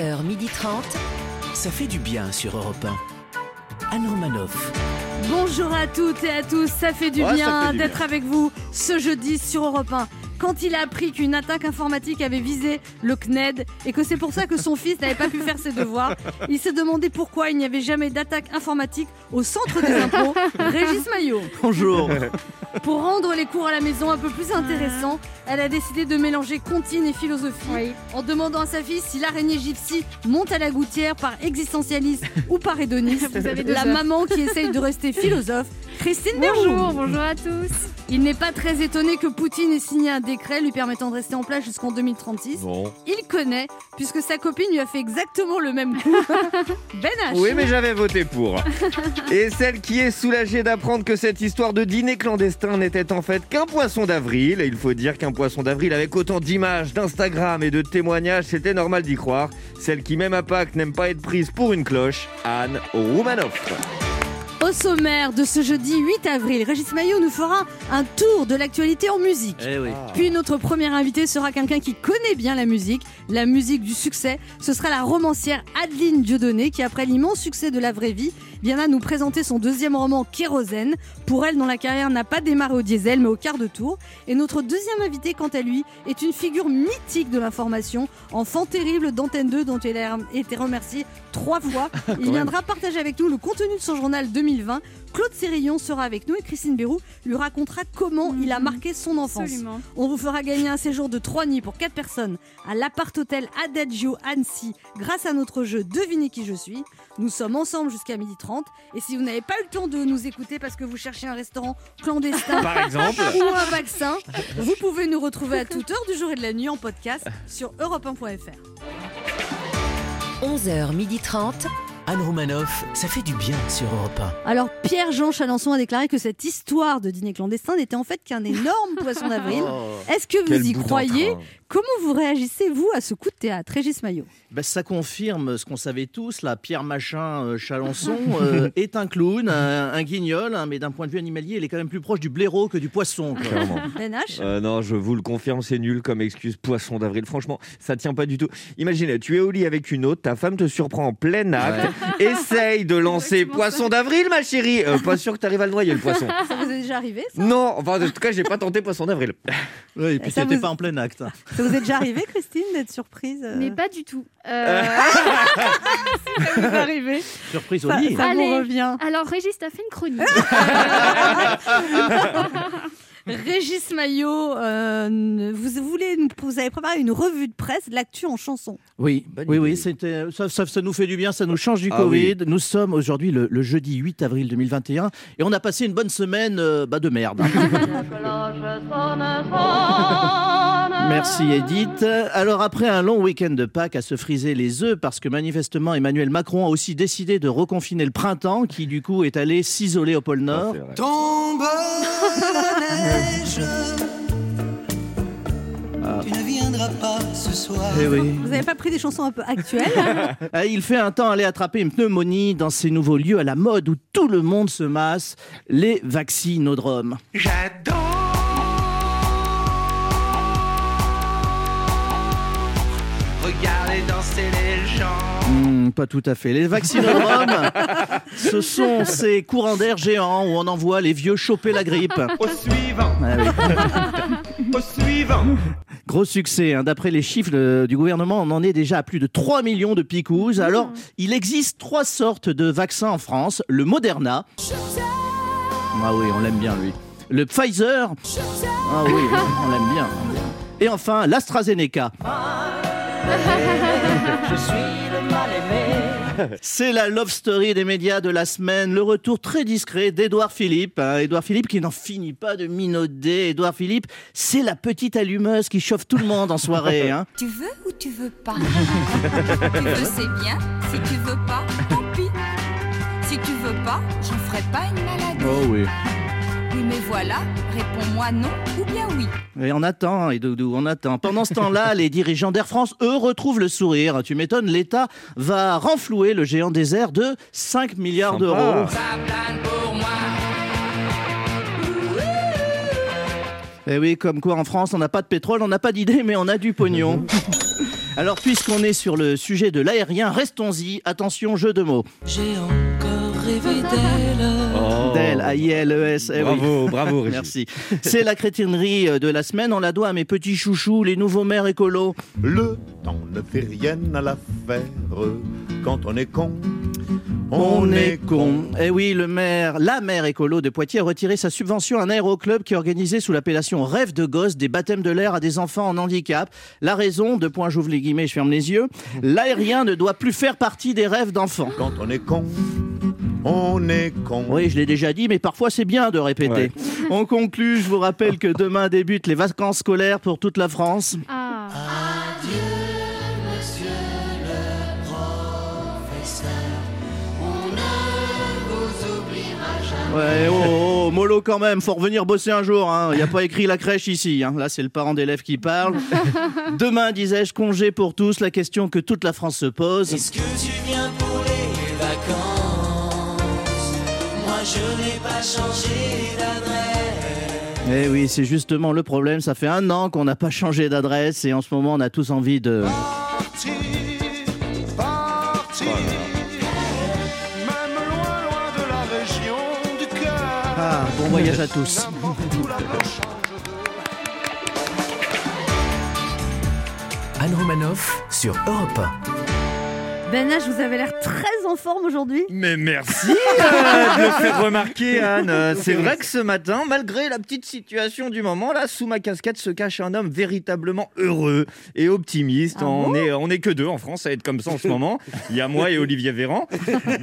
11h30. Ça fait du bien sur Europe 1. Anne Romanoff. Bonjour à toutes et à tous, ça fait du Ouais, bien d'être avec vous ce jeudi sur Europe 1. Quand il a appris qu'une attaque informatique avait visé le CNED et que c'est pour ça que son fils n'avait pas pu faire ses devoirs, il s'est demandé pourquoi il n'y avait jamais d'attaque informatique au centre des impôts, Régis Maillot. Bonjour. Pour rendre les cours à la maison un peu plus intéressants, elle a décidé de mélanger comptine et philosophie en demandant à sa fille si l'araignée gypsy monte à la gouttière par existentialisme ou par hédonisme. Vous avez deux La heures. maman qui essaye de rester philosophe, Christine. Bonjour, bonjour à tous. Il n'est pas très étonné que Poutine ait signé un décret lui permettant de rester en place jusqu'en 2036. Bon. Il connaît, puisque sa copine lui a fait exactement le même coup. ben H. Oui, mais j'avais voté pour. Et celle qui est soulagée d'apprendre que cette histoire de dîner clandestin n'était en fait qu'un poisson d'avril. Et il faut dire qu'un poisson d'avril avec autant d'images, d'Instagram et de témoignages, c'était normal d'y croire. Celle qui, même à Pâques, n'aime pas être prise pour une cloche, Anne Roumanoff. Au sommaire de ce jeudi 8 avril, Régis Maillot nous fera un tour de l'actualité en musique. Eh oui. Puis notre premier invité sera quelqu'un qui connaît bien la musique, la musique du succès. Ce sera la romancière Adeline Dieudonné qui, après l'immense succès de La Vraie Vie, viendra nous présenter son deuxième roman Kérosène. Pour elle, dont la carrière n'a pas démarré au diesel mais au quart de tour. Et notre deuxième invité, quant à lui, est une figure mythique de l'information, enfant terrible d'Antenne 2 dont il a été remercié trois fois. Il viendra partager avec nous le contenu de son journal 2020. Claude Sérillon sera avec nous et Christine Bérou lui racontera comment il a marqué son enfance. Absolument. On vous fera gagner un séjour de 3 nuits pour 4 personnes à l'appart hôtel Adagio Annecy grâce à notre jeu Devinez qui je suis. Nous sommes ensemble jusqu'à 12h30 et si vous n'avez pas eu le temps de nous écouter parce que vous cherchez un restaurant clandestin Par exemple. ou un vaccin, vous pouvez nous retrouver à toute heure du jour et de la nuit en podcast sur europe1.fr. 11h30. Anne Romanoff, ça fait du bien sur Europe Alors Pierre-Jean Chalençon a déclaré que cette histoire de dîner clandestin n'était en fait qu'un énorme poisson d'avril. Est-ce que Oh, vous y croyez d'entrain. Comment vous réagissez vous à ce coup de théâtre, Régis Maillot? Ben, ça confirme ce qu'on savait tous, là, Pierre Machin euh, Chalençon euh, est un clown, un, un guignol, hein, mais d'un point de vue animalier, il est quand même plus proche du blaireau que du poisson. Clairement. Ben H? Euh, non, je vous le confirme, c'est nul comme excuse poisson d'avril. Franchement, ça tient pas du tout. Imagine, tu es au lit avec une autre, ta femme te surprend en plein acte, essaye de lancer poisson d'avril, ma chérie. Euh, pas sûr que tu arrives à le noyer, le poisson. Ça vous est déjà arrivé ça? Non, enfin, en tout cas, j'ai pas tenté poisson d'avril. Ouais, et puis Ça c'était vous- pas en plein acte. Ça vous est déjà arrivé, Christine, d'être surprise euh, Mais pas du tout. Euh, ça vous est arrivé. Surprise au Ça, lit. ça vous Allez. revient. alors, Régis, t'as fait une chronique. Régis Maillot, euh, vous, voulez, vous avez préparé une revue de presse de l'actu en chanson. Oui, Bonne oui, idée. oui, c'était, ça, ça- ça nous fait du bien, ça nous change du Ah Covid. Nous sommes aujourd'hui le, le jeudi 8 avril 2021 et on a passé une bonne semaine euh, bah, de merde. Merci Edith. Alors après un long week-end de Pâques à se friser les œufs parce que manifestement Emmanuel Macron a aussi décidé de reconfiner le printemps qui du coup est allé s'isoler au pôle Nord. Ah. Tombe neige. Tu ne viendras pas ce soir. Eh oui. Vous n'avez pas pris des chansons un peu actuelles Ah, Il fait un temps aller attraper une pneumonie dans ces nouveaux lieux à la mode où tout le monde se masse, les vaccinodromes. Regardez Pas tout à fait. Les vaccinodromes, ce sont ces courants d'air géants où on envoie les vieux choper la grippe. Au suivant, Ah oui. au suivant. Gros succès. hein. D'après les chiffres du gouvernement, on en est déjà à plus de 3 millions de picouses. Alors, il existe trois sortes de vaccins en France. Le Moderna. Ah oui, on l'aime bien lui. Le Pfizer. Ah oui, on l'aime bien. Et enfin, l'AstraZeneca. Je suis. C'est la love story des médias de la semaine, le retour très discret d'Edouard Philippe. hein. Édouard Philippe qui n'en finit pas de minauder. Édouard Philippe, c'est la petite allumeuse qui chauffe tout le monde en soirée. hein. Tu veux ou tu veux pas? Tu veux, c'est bien. Si tu veux pas, tant pis. Si tu veux pas, j'en ferai pas une maladie. Oh oui. Oui, mais voilà, réponds-moi non ou bien oui. Et on attend, et Doudou, on attend. Pendant ce temps-là, les dirigeants d'Air France, eux, retrouvent le sourire. Tu m'étonnes, l'État va renflouer le géant des airs de 5 milliards d'euros. Et Eh oui, comme quoi en France, on n'a pas de pétrole, on n'a pas d'idée, mais on a du pognon. Alors, puisqu'on est sur le sujet de l'aérien, restons-y. Attention, jeu de mots. J'ai encore rêvé d'elle. Oh. Del, A-I-L-E-S. eh oui. Bravo, bravo, Régis. Merci. C'est la crétinerie euh, de la semaine. On la doit à mes petits chouchous, les nouveaux maires écolos. Le temps ne fait rien à l'affaire quand on est con. On est con. Eh oui, le maire, la maire écolo de Poitiers a retiré sa subvention à un aéroclub qui organisait sous l'appellation Rêve de gosse des baptêmes de l'air à des enfants en handicap. La raison, deux points, j'ouvre les guillemets, je ferme les yeux. L'aérien ne doit plus faire partie des rêves d'enfants. Quand on est con, on est con. Oui, je l'ai déjà dit, mais parfois c'est bien de répéter. Ouais. On conclut, je vous rappelle que demain débutent les vacances scolaires pour toute la France. Ah. Ouais, oh, oh, oh, mollo quand même, faut revenir bosser un jour. Il n'y a pas écrit la crèche ici. hein. Là, c'est le parent d'élève qui parle. Demain, disais-je, congé pour tous. La question que toute la France se pose. Est-ce que tu viens pour Eh oui, c'est justement le problème. Ça fait un an qu'on n'a pas changé d'adresse et en ce moment, on a tous envie de. Parti, parti. Même loin, loin de la région du cœur. Ah, bon voyage à tous. Anne Romanoff sur Europe 1. Ben H, vous avez l'air très en forme aujourd'hui. Mais merci euh, de le faire remarquer, Anne. C'est vrai que ce matin, malgré la petite situation du moment, là, sous ma casquette se cache un homme véritablement heureux et optimiste. Ah on bon est, on est que deux en France à être comme ça en ce moment. Il y a moi et Olivier Véran.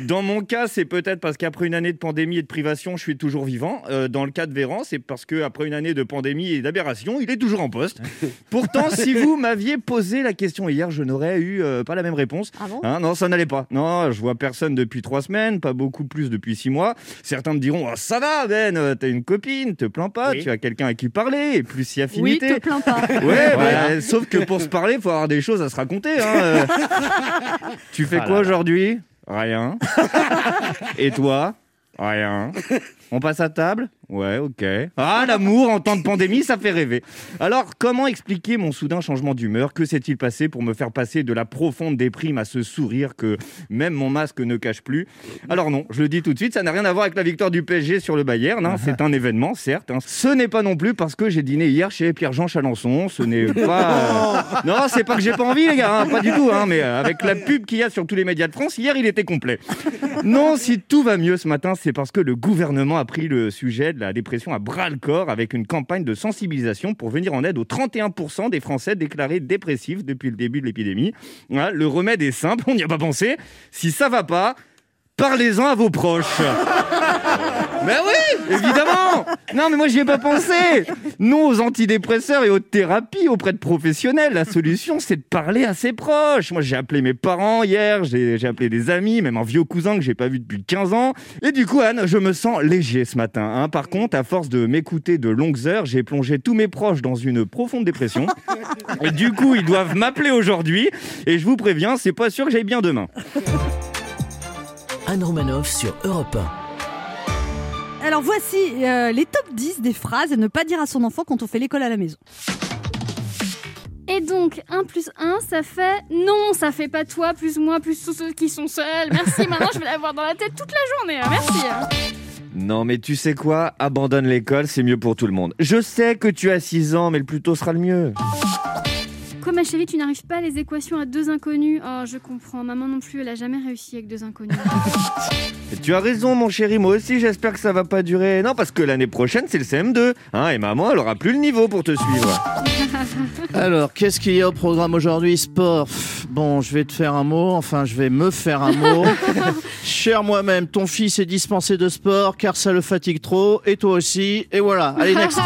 Dans mon cas, c'est peut-être parce qu'après une année de pandémie et de privation, je suis toujours vivant. Euh, dans le cas de Véran, c'est parce qu'après une année de pandémie et d'aberration, il est toujours en poste. Pourtant, si vous m'aviez posé la question hier, je n'aurais eu euh, pas la même réponse. Ah bon Hein, non, ça n'allait pas. Non, je vois personne depuis trois semaines, pas beaucoup plus depuis six mois. Certains me diront, Ah, ça va Ben, euh, t'as une copine, te plains pas, tu as quelqu'un à qui parler, et plus si Oui, affinité. te plains pas. Ouais, bah, sauf que pour se parler, faut avoir des choses à se raconter. hein, euh. tu fais quoi aujourd'hui? Rien. Et toi? Rien. On passe à table? Ouais, ok. Ah, l'amour en temps de pandémie, ça fait rêver. Alors, comment expliquer mon soudain changement d'humeur? Que s'est-il passé pour me faire passer de la profonde déprime à ce sourire que même mon masque ne cache plus? Alors non, je le dis tout de suite, ça n'a rien à voir avec la victoire du PSG sur le Bayern. hein. C'est un événement, certes. hein. Ce n'est pas non plus parce que j'ai dîné hier chez Pierre-Jean Chalençon. Ce n'est pas... euh, Non, c'est pas que j'ai pas envie, les gars, hein, pas du tout. hein, mais euh, avec la pub qu'il y a sur tous les médias de France, hier, il était complet. Non, si tout va mieux ce matin, c'est parce que le gouvernement a pris le sujet la dépression à bras le corps avec une campagne de sensibilisation pour venir en aide aux 31% des Français déclarés dépressifs depuis le début de l'épidémie. Le remède est simple, on n'y a pas pensé. Si ça va pas, parlez-en à vos proches. Ben oui, évidemment. Non, mais moi j'y ai pas pensé. Non aux antidépresseurs et aux thérapies auprès de professionnels. La solution, c'est de parler à ses proches. Moi, j'ai appelé mes parents hier, j'ai appelé des amis, même un vieux cousin que j'ai pas vu depuis 15 ans. Et du coup, Anne, je me sens léger ce matin. hein. Par contre, à force de m'écouter de longues heures, j'ai plongé tous mes proches dans une profonde dépression. Et du coup, ils doivent m'appeler aujourd'hui. Et je vous préviens, c'est pas sûr que j'aille bien demain. Anne Romanoff sur Europe 1. Alors voici euh, les top 10 des phrases à ne pas dire à son enfant quand on fait l'école à la maison. Et donc, 1 plus 1, ça fait non, ça fait pas toi, plus moi, plus tous ceux qui sont seuls. Merci, maintenant je vais l'avoir dans la tête toute la journée. hein. Merci. hein. Non, mais tu sais quoi? Abandonne l'école, c'est mieux pour tout le monde. Je sais que tu as 6 ans, mais le plus tôt sera le mieux. Quoi, ma chérie, tu n'arrives pas à les équations à deux inconnus Oh, je comprends. Maman non plus, elle a jamais réussi avec deux inconnus. Et tu as raison, mon chéri, moi aussi, j'espère que ça va pas durer. Non, parce que l'année prochaine, c'est le CM2. Hein, et maman, elle aura plus le niveau pour te suivre. Alors, qu'est-ce qu'il y a au programme aujourd'hui Sport? Pff, Bon, je vais te faire un mot, enfin, je vais me faire un mot. Cher moi-même, ton fils est dispensé de sport car ça le fatigue trop, et toi aussi, et voilà. Allez, next.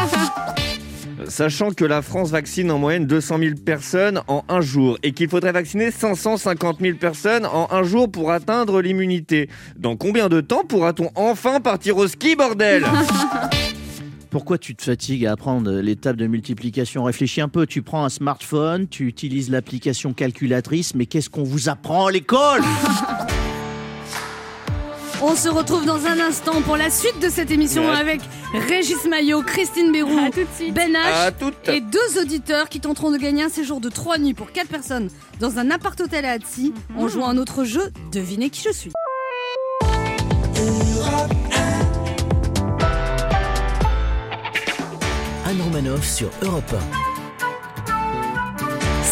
Sachant que la France vaccine en moyenne 200 000 personnes en un jour et qu'il faudrait vacciner 550 000 personnes en un jour pour atteindre l'immunité. Dans combien de temps pourra-t-on enfin partir au ski, bordel? Pourquoi tu te fatigues à apprendre les tables de multiplication? Réfléchis un peu, tu prends un smartphone, tu utilises l'application calculatrice, mais qu'est-ce qu'on vous apprend à l'école? On se retrouve dans un instant pour la suite de cette émission Ouais. avec Régis Maillot, Christine Bérou. Ben H et deux auditeurs qui tenteront de gagner un séjour de trois nuits pour quatre personnes dans un appart-hôtel à Annecy en jouant à un autre jeu Devinez qui je suis. Anne Romanoff sur Europe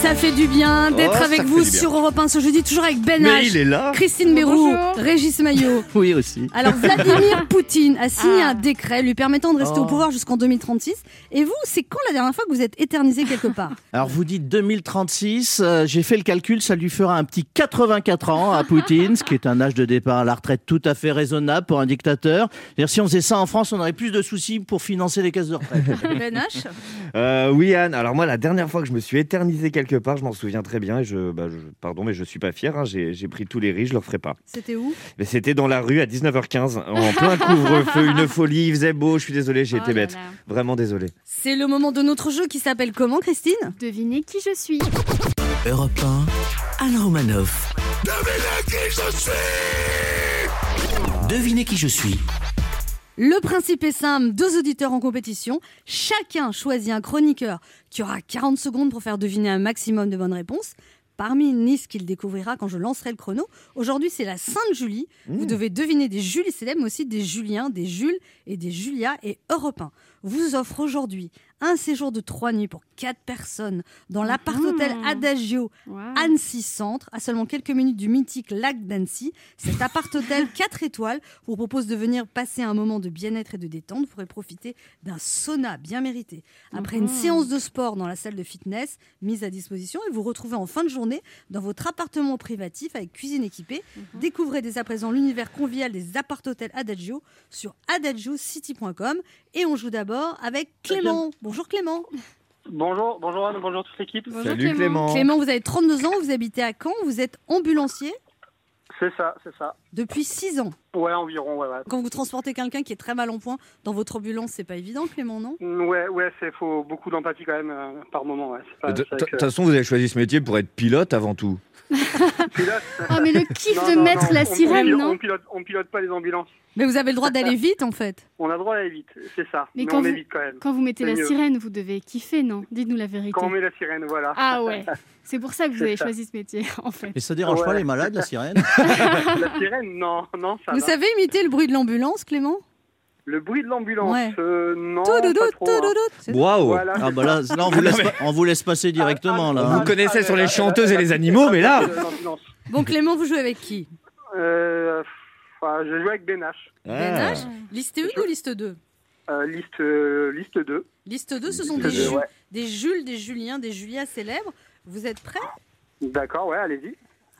Ça fait du bien d'être Oh, avec vous sur Europe 1 ce jeudi, toujours avec Ben Mais H, il est là. Christine Bérou, Bonjour. Régis Maillot. Oui, aussi. Alors Vladimir Poutine a signé Ah. un décret lui permettant de rester Oh. au pouvoir jusqu'en 2036. Et vous, c'est quand la dernière fois que vous êtes éternisé quelque part Alors vous dites 2036, euh, j'ai fait le calcul, ça lui fera un petit 84 ans à Poutine, ce qui est un âge de départ à la retraite tout à fait raisonnable pour un dictateur. Si on faisait ça en France, on aurait plus de soucis pour financer les caisses de retraite. Ben H Euh, oui, Anne. Alors, moi, la dernière fois que je me suis éternisé quelque part, je m'en souviens très bien. Et je, bah, je- pardon, mais je suis pas fier. hein, J'ai pris tous les risques, je le referai pas. C'était où? Mais c'était dans la rue à 19h15, en plein couvre-feu, une folie. Il faisait beau. Je suis désolé, j'ai Oh été bête. là. Vraiment désolé. C'est le moment de notre jeu qui s'appelle comment, Christine? Devinez qui je suis. Europe 1, Anne Romanoff. Devinez qui je suis. Le principe est simple, deux auditeurs en compétition, chacun choisit un chroniqueur qui aura 40 secondes pour faire deviner un maximum de bonnes réponses. Parmi une liste qu'il découvrira quand je lancerai le chrono. Aujourd'hui, c'est la Sainte Julie. Vous devez deviner des Julie célèbres, mais aussi des Juliens, des Jules et des Julia et Europe 1 vous offre aujourd'hui un séjour de trois nuits pour quatre personnes dans l'appart-hôtel Mhm. Adagio Wow. Annecy Centre, à seulement quelques minutes du mythique lac d'Annecy. Cet appart-hôtel 4 étoiles vous propose de venir passer un moment de bien-être et de détente. Vous pourrez profiter d'un sauna bien mérité. Après une Mhm. séance de sport dans la salle de fitness mise à disposition et vous retrouvez en fin de journée dans votre appartement privatif avec cuisine équipée. Découvrez dès à présent l'univers convivial des appart-hôtels Adagio sur adagiocity.com et on joue d'abord avec Clément. Bonjour Clément. Bonjour, bonjour Anne, bonjour toute l'équipe. Bonjour Salut Clément. Clément, vous avez 32 ans, vous habitez à Caen, vous êtes ambulancier C'est ça, c'est ça. depuis 6 ans. Ouais, environ, ouais, ouais. Quand vous transportez quelqu'un qui est très mal en point dans votre ambulance, c'est pas évident, Clément, non? Ouais, ouais, c'est faut beaucoup d'empathie quand même euh, par moment, ouais. Pas- De toute façon, vous avez choisi ce métier pour être pilote avant tout. Pilote. Oh, mais le kiff Non, de non, mettre non, la on- sirène, on, non on pilote, on pilote pas les ambulances. Mais vous avez le droit d'aller vite, en fait. On a droit d'aller vite, c'est ça. Mais Mais, quand on vous- est vite quand même. Quand vous mettez la mieux. sirène, vous devez kiffer, non? Dites-nous la vérité. Quand on met la sirène, voilà. Ah ouais, c'est pour ça que vous avez ça. choisi ce métier, en fait. Et ça dérange pas les malades, la sirène? La sirène, non, non, ça vous savez imiter le bruit de l'ambulance, Clément? Le bruit de l'ambulance, Ouais. euh, non, pas trop. hein. Waouh Voilà. Ah bah là, là, on, vous laisse pas- on vous laisse passer directement là. ah, Vous hein. connaissez sur les chanteuses et les animaux, mais là-. Bon, Clément, vous jouez avec qui? Euh, enfin, je joue avec Ben H. Ben Ah. Liste 1 ou liste 2 Euh, liste, euh, liste 2. Liste 2, ce sont des, deux, Ju- ouais. des Jules, des Juliens, des Julia célèbres. Vous êtes prêts? D'accord, ouais, allez-y.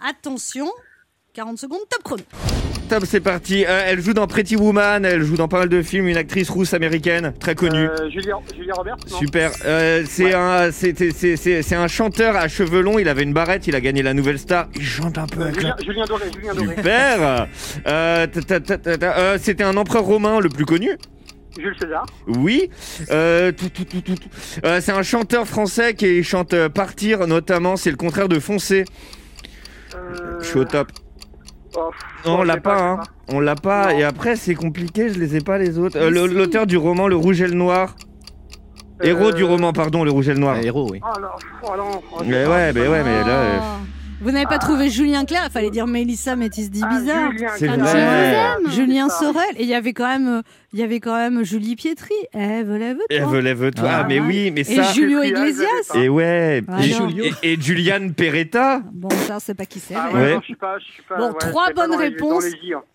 Attention, 40 secondes, top chrono. C'est parti. Euh, elle joue dans Pretty Woman, elle joue dans pas mal de films, une actrice rousse américaine, très connue. Euh, Julia, Julia Roberts Super. Euh, c'est Ouais. un, c'est, un chanteur à cheveux longs. Il avait une barrette. Il a gagné la Nouvelle Star. Il chante un peu avec Julien, la. Julien Doré, Julien Doré. Super. Euh, ta- ta- ta- ta- ta- euh, C'était un empereur romain le plus connu. Jules César. Oui. Euh. Euh, c'est un chanteur français qui chante euh, Partir, notamment. C'est le contraire de Foncer. Euh, Je suis au top. Oh, Non, on l'a pas, hein. On l'a pas. Non. Et après, c'est compliqué. Je les ai pas les autres. Euh, si. L'auteur du roman Le Rouge et le Noir. Héros Euh, du roman, pardon, Le Rouge et le Noir. Héros, oui. Oh non, oh non. oh, Mais ouais, mais ouais, mais là. Vous n'avez pas trouvé Julien Clerc, il fallait dire Mélissa Métis dit Ah, bizarre. Julien. Julien ça. Sorel et il y avait quand même euh, il y avait quand même Julie Pietri. Eve lève Lève, lève-toi. Ah, Ah, mais ouais. oui, mais et ça. Julio Pietri, Iglesias. Et ouais. Ah, et, et- et Juliane Peretta. Bon, ça c'est pas qui c'est. Ah ouais. Bon, ouais, trois bonnes réponses.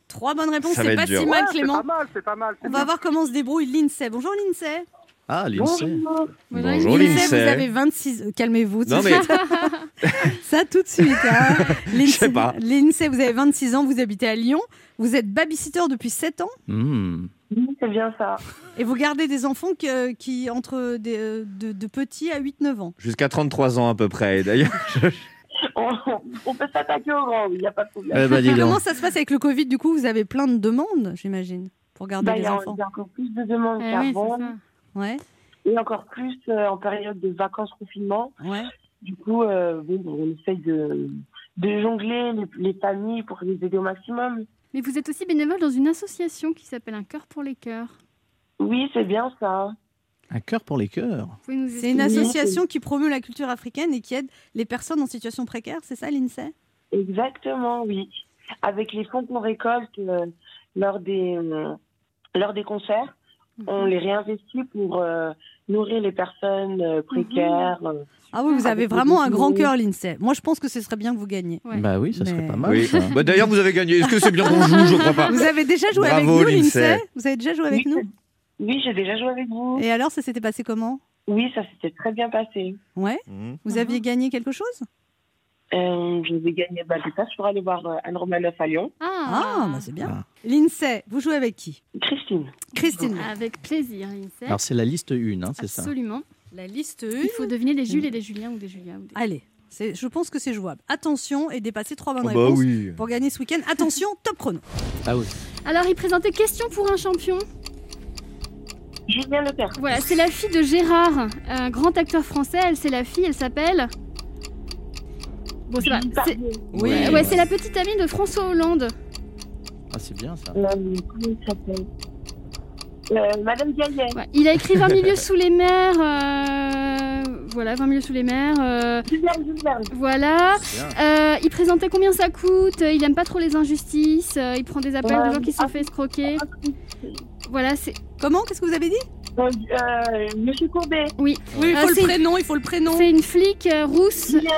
Trois bonnes réponses, c'est pas si mal Ouais, Clément. C'est pas mal, c'est pas mal. c'est On bien. va voir comment se débrouille l'INSEE. Bonjour l'INSEE. Ah, l'INSEE. Bonjour, l'INSEE, l'INSEE. vous avez 26. euh, Calmez-vous. Non, mais- Ça tout de suite. Hein. Je sais pas. L'INSEE, vous avez 26 ans, vous habitez à Lyon. Vous êtes babysitter depuis 7 ans Hmm. C'est bien ça. et vous gardez des enfants que- qui entre des, euh, de, de petits à 8-9 ans. Jusqu'à 33 ans à peu près. D'ailleurs, On, on peut s'attaquer au grand, il n'y a pas de problème. Eh ben. Comment ça se passe avec le Covid? Du coup, vous avez plein de demandes, j'imagine, pour garder Bah, les y, a enfants. il y a encore plus de demandes Eh oui, qu'avant. c'est ça. Ouais, et encore plus euh, en période de vacances confinement. ouais. Du coup, euh, bon, on essaye de, de jongler les, les familles pour les aider au maximum. Mais vous êtes aussi bénévole dans une association qui s'appelle Un cœur pour les cœurs. Oui, c'est bien ça. Un cœur pour les cœurs. C'est une association qui promeut la culture africaine et qui aide les personnes en situation précaire, c'est ça l'INSEE? Exactement, oui. Avec les fonds qu'on récolte euh, lors, des, euh, lors des concerts, Mhm. on les réinvestit pour euh, nourrir les personnes euh, précaires. euh, Ah oui, vous avez vraiment un grand cœur l'INSEE. Moi, je pense que ce serait bien que vous gagniez. Bah oui, ça serait Mais- pas mal. Oui. Bah, D'ailleurs, vous avez gagné. Est-ce que c'est bien qu'on joue? Je crois pas. Vous avez déjà joué Bravo, avec nous, l'INSEE. l'INSEE Vous avez déjà joué avec nous? Oui, j'ai déjà joué avec vous. Et alors, ça s'était passé comment? Oui, ça s'était très bien passé. Ouais Mhm. Vous aviez gagné quelque chose? Euh, je vais gagner bah, des places pour aller voir euh, Anne Romanoff à Lyon. Ah, bah c'est bien. L'INSEE, vous jouez avec qui? Christine. Christine. Avec plaisir, Lindsay. Alors c'est la liste 1, hein, c'est ça Absolument. La liste Il faut deviner des Jules et des Julien ou des Julia. Ou des... Allez, je pense que c'est jouable. Attention et dépasser trois bonnes Oh bah réponses oui. pour gagner ce week-end. Attention, top chrono. Ah oui. Alors, il présentait Question pour un champion. Julien Lepers. Voilà, c'est la fille de Gérard, un grand acteur français. Elle, c'est la fille, elle s'appelle. Bon, c'est pas. c'est- Oui. Ouais, ouais, c'est la petite amie de François Hollande. Ah, c'est bien ça. Euh, comment il s'appelle? Euh, Madame Gaillet. Ouais, Il a écrit 20 milieux sous les mers. euh, Voilà, 20 milieux sous les mers. euh, Julien, Julien. Voilà. C'est bien. Euh, il présentait combien ça coûte? Il aime pas trop les injustices. euh, Il prend des appels Ouais. de gens qui se sont fait escroquer. Voilà, c'est. Comment? Qu'est-ce que vous avez dit? Euh, euh, Monsieur Courbet. Oui. Oui, il Euh, faut le c'est- prénom, il faut le prénom. C'est une flic euh, rousse. Julien.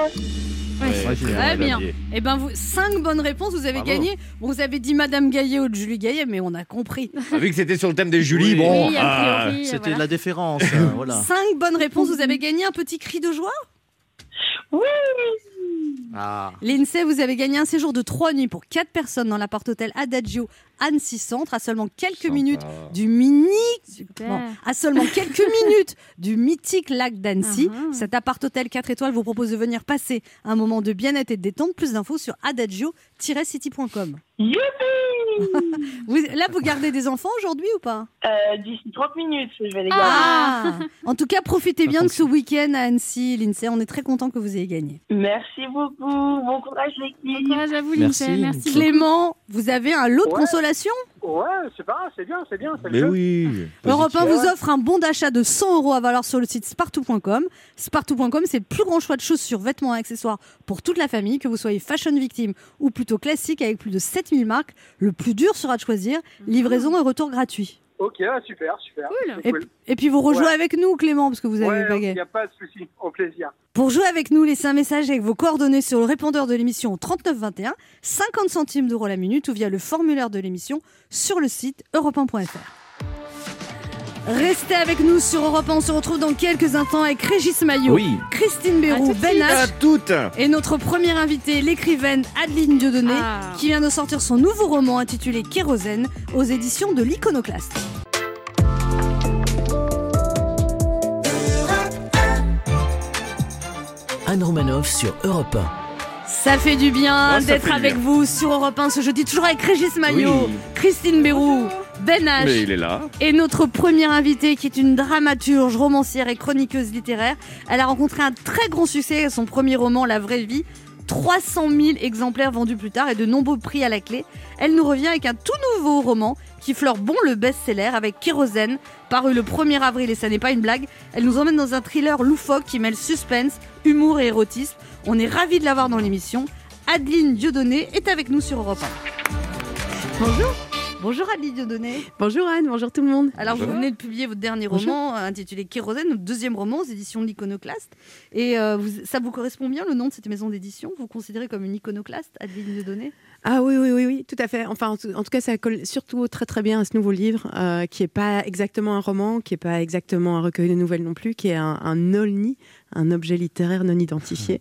Ouais. Ouais, Julien, Très bien. Eh ben, vous, cinq bonnes réponses, vous avez Bravo. gagné. Bon, vous avez dit Madame Gaillet ou Julie Gaillet, mais on a compris. Ah, vu que c'était sur le thème des Julie, Oui. bon. Oui, ah, C'était voilà. de la déférence. voilà. Cinq bonnes réponses, vous avez gagné un petit cri de joie. Ah. L'INSEE, vous avez gagné un séjour de trois nuits pour quatre personnes dans l'appart-hôtel Adagio Annecy Centre à seulement quelques Sympa. minutes du mini... Bon, à seulement quelques minutes du mythique lac d'Annecy. Ah ah. Cet appart-hôtel 4 étoiles vous propose de venir passer un moment de bien-être et de détente. Plus d'infos sur adagio-city.com. Youpi Vous- Là, vous gardez des enfants aujourd'hui ou pas? Euh, D'ici 30 minutes, je vais les garder. Ah En tout cas, profitez bien de ce week-end à Annecy, l'INSEE. On est très content que vous ayez gagné. Merci beaucoup. Bon courage, Bon l'équipe. courage à vous, Merci. Lindsay. Merci. Clément, vous avez un lot de Ouais. consolation Ouais, c'est pas, c'est bien, c'est bien. c'est le Mais jeu. oui. Europe 1 Positif. vous offre un bon d'achat de 100 euros à valoir sur le site spartou.com. Spartou.com, c'est le plus grand choix de chaussures, vêtements et accessoires pour toute la famille, que vous soyez fashion victime ou plutôt classique avec plus de 7000 marques. Le plus dur sera de choisir. Livraison et retour gratuit. Ok, ah, super, super. Cool. Et, cool. et puis vous rejouez Ouais. avec nous, Clément, parce que vous avez Ouais, il baguette. n'y a pas de souci, au plaisir. Pour jouer avec nous, laissez un message avec vos coordonnées sur le répondeur de l'émission au 3921, 50 centimes d'euros la minute ou via le formulaire de l'émission sur le site europe1.fr. Restez avec nous sur Europe 1, on se retrouve dans quelques instants avec Régis Maillot, Oui. Christine Béroux, Ben H toutes. et notre première invitée, l'écrivaine Adeline Dieudonné, Ah. qui vient de sortir son nouveau roman intitulé Kérosène aux éditions de l'Iconoclaste. Anne Romanoff sur Europe 1. Ça fait du bien ça d'être avec bien. vous sur Europe 1 ce jeudi, toujours avec Régis Maillot, Oui. Christine Béroux, Ben H. Mais il est là. Et notre première invitée, qui est une dramaturge, romancière et chroniqueuse littéraire, elle a rencontré un très grand succès avec son premier roman, La vraie vie. 300 000 exemplaires vendus plus tard et de nombreux prix à la clé. Elle nous revient avec un tout nouveau roman qui fleure bon le best-seller avec Kérosène, paru le 1er avril et ça n'est pas une blague. Elle nous emmène dans un thriller loufoque qui mêle suspense, humour et érotisme. On est ravis de l'avoir dans l'émission. Adeline Dieudonné est avec nous sur Europe 1. Bonjour. Bonjour Adeline Dieudonné. Bonjour Anne, bonjour tout le monde. Alors, vous venez de publier votre dernier Bonjour. roman euh, intitulé Kérosène, notre deuxième roman aux éditions de l'Iconoclaste. Et euh, vous- ça vous correspond bien, le nom de cette maison d'édition? Vous vous considérez comme une iconoclaste, Adeline Dieudonné? Ah oui, oui, oui, oui, tout à fait. Enfin, en tout, en tout cas, ça colle surtout très très bien à ce nouveau livre, euh, qui est pas exactement un roman, qui est pas exactement un recueil de nouvelles non plus, qui est un, un olni, un objet littéraire non identifié.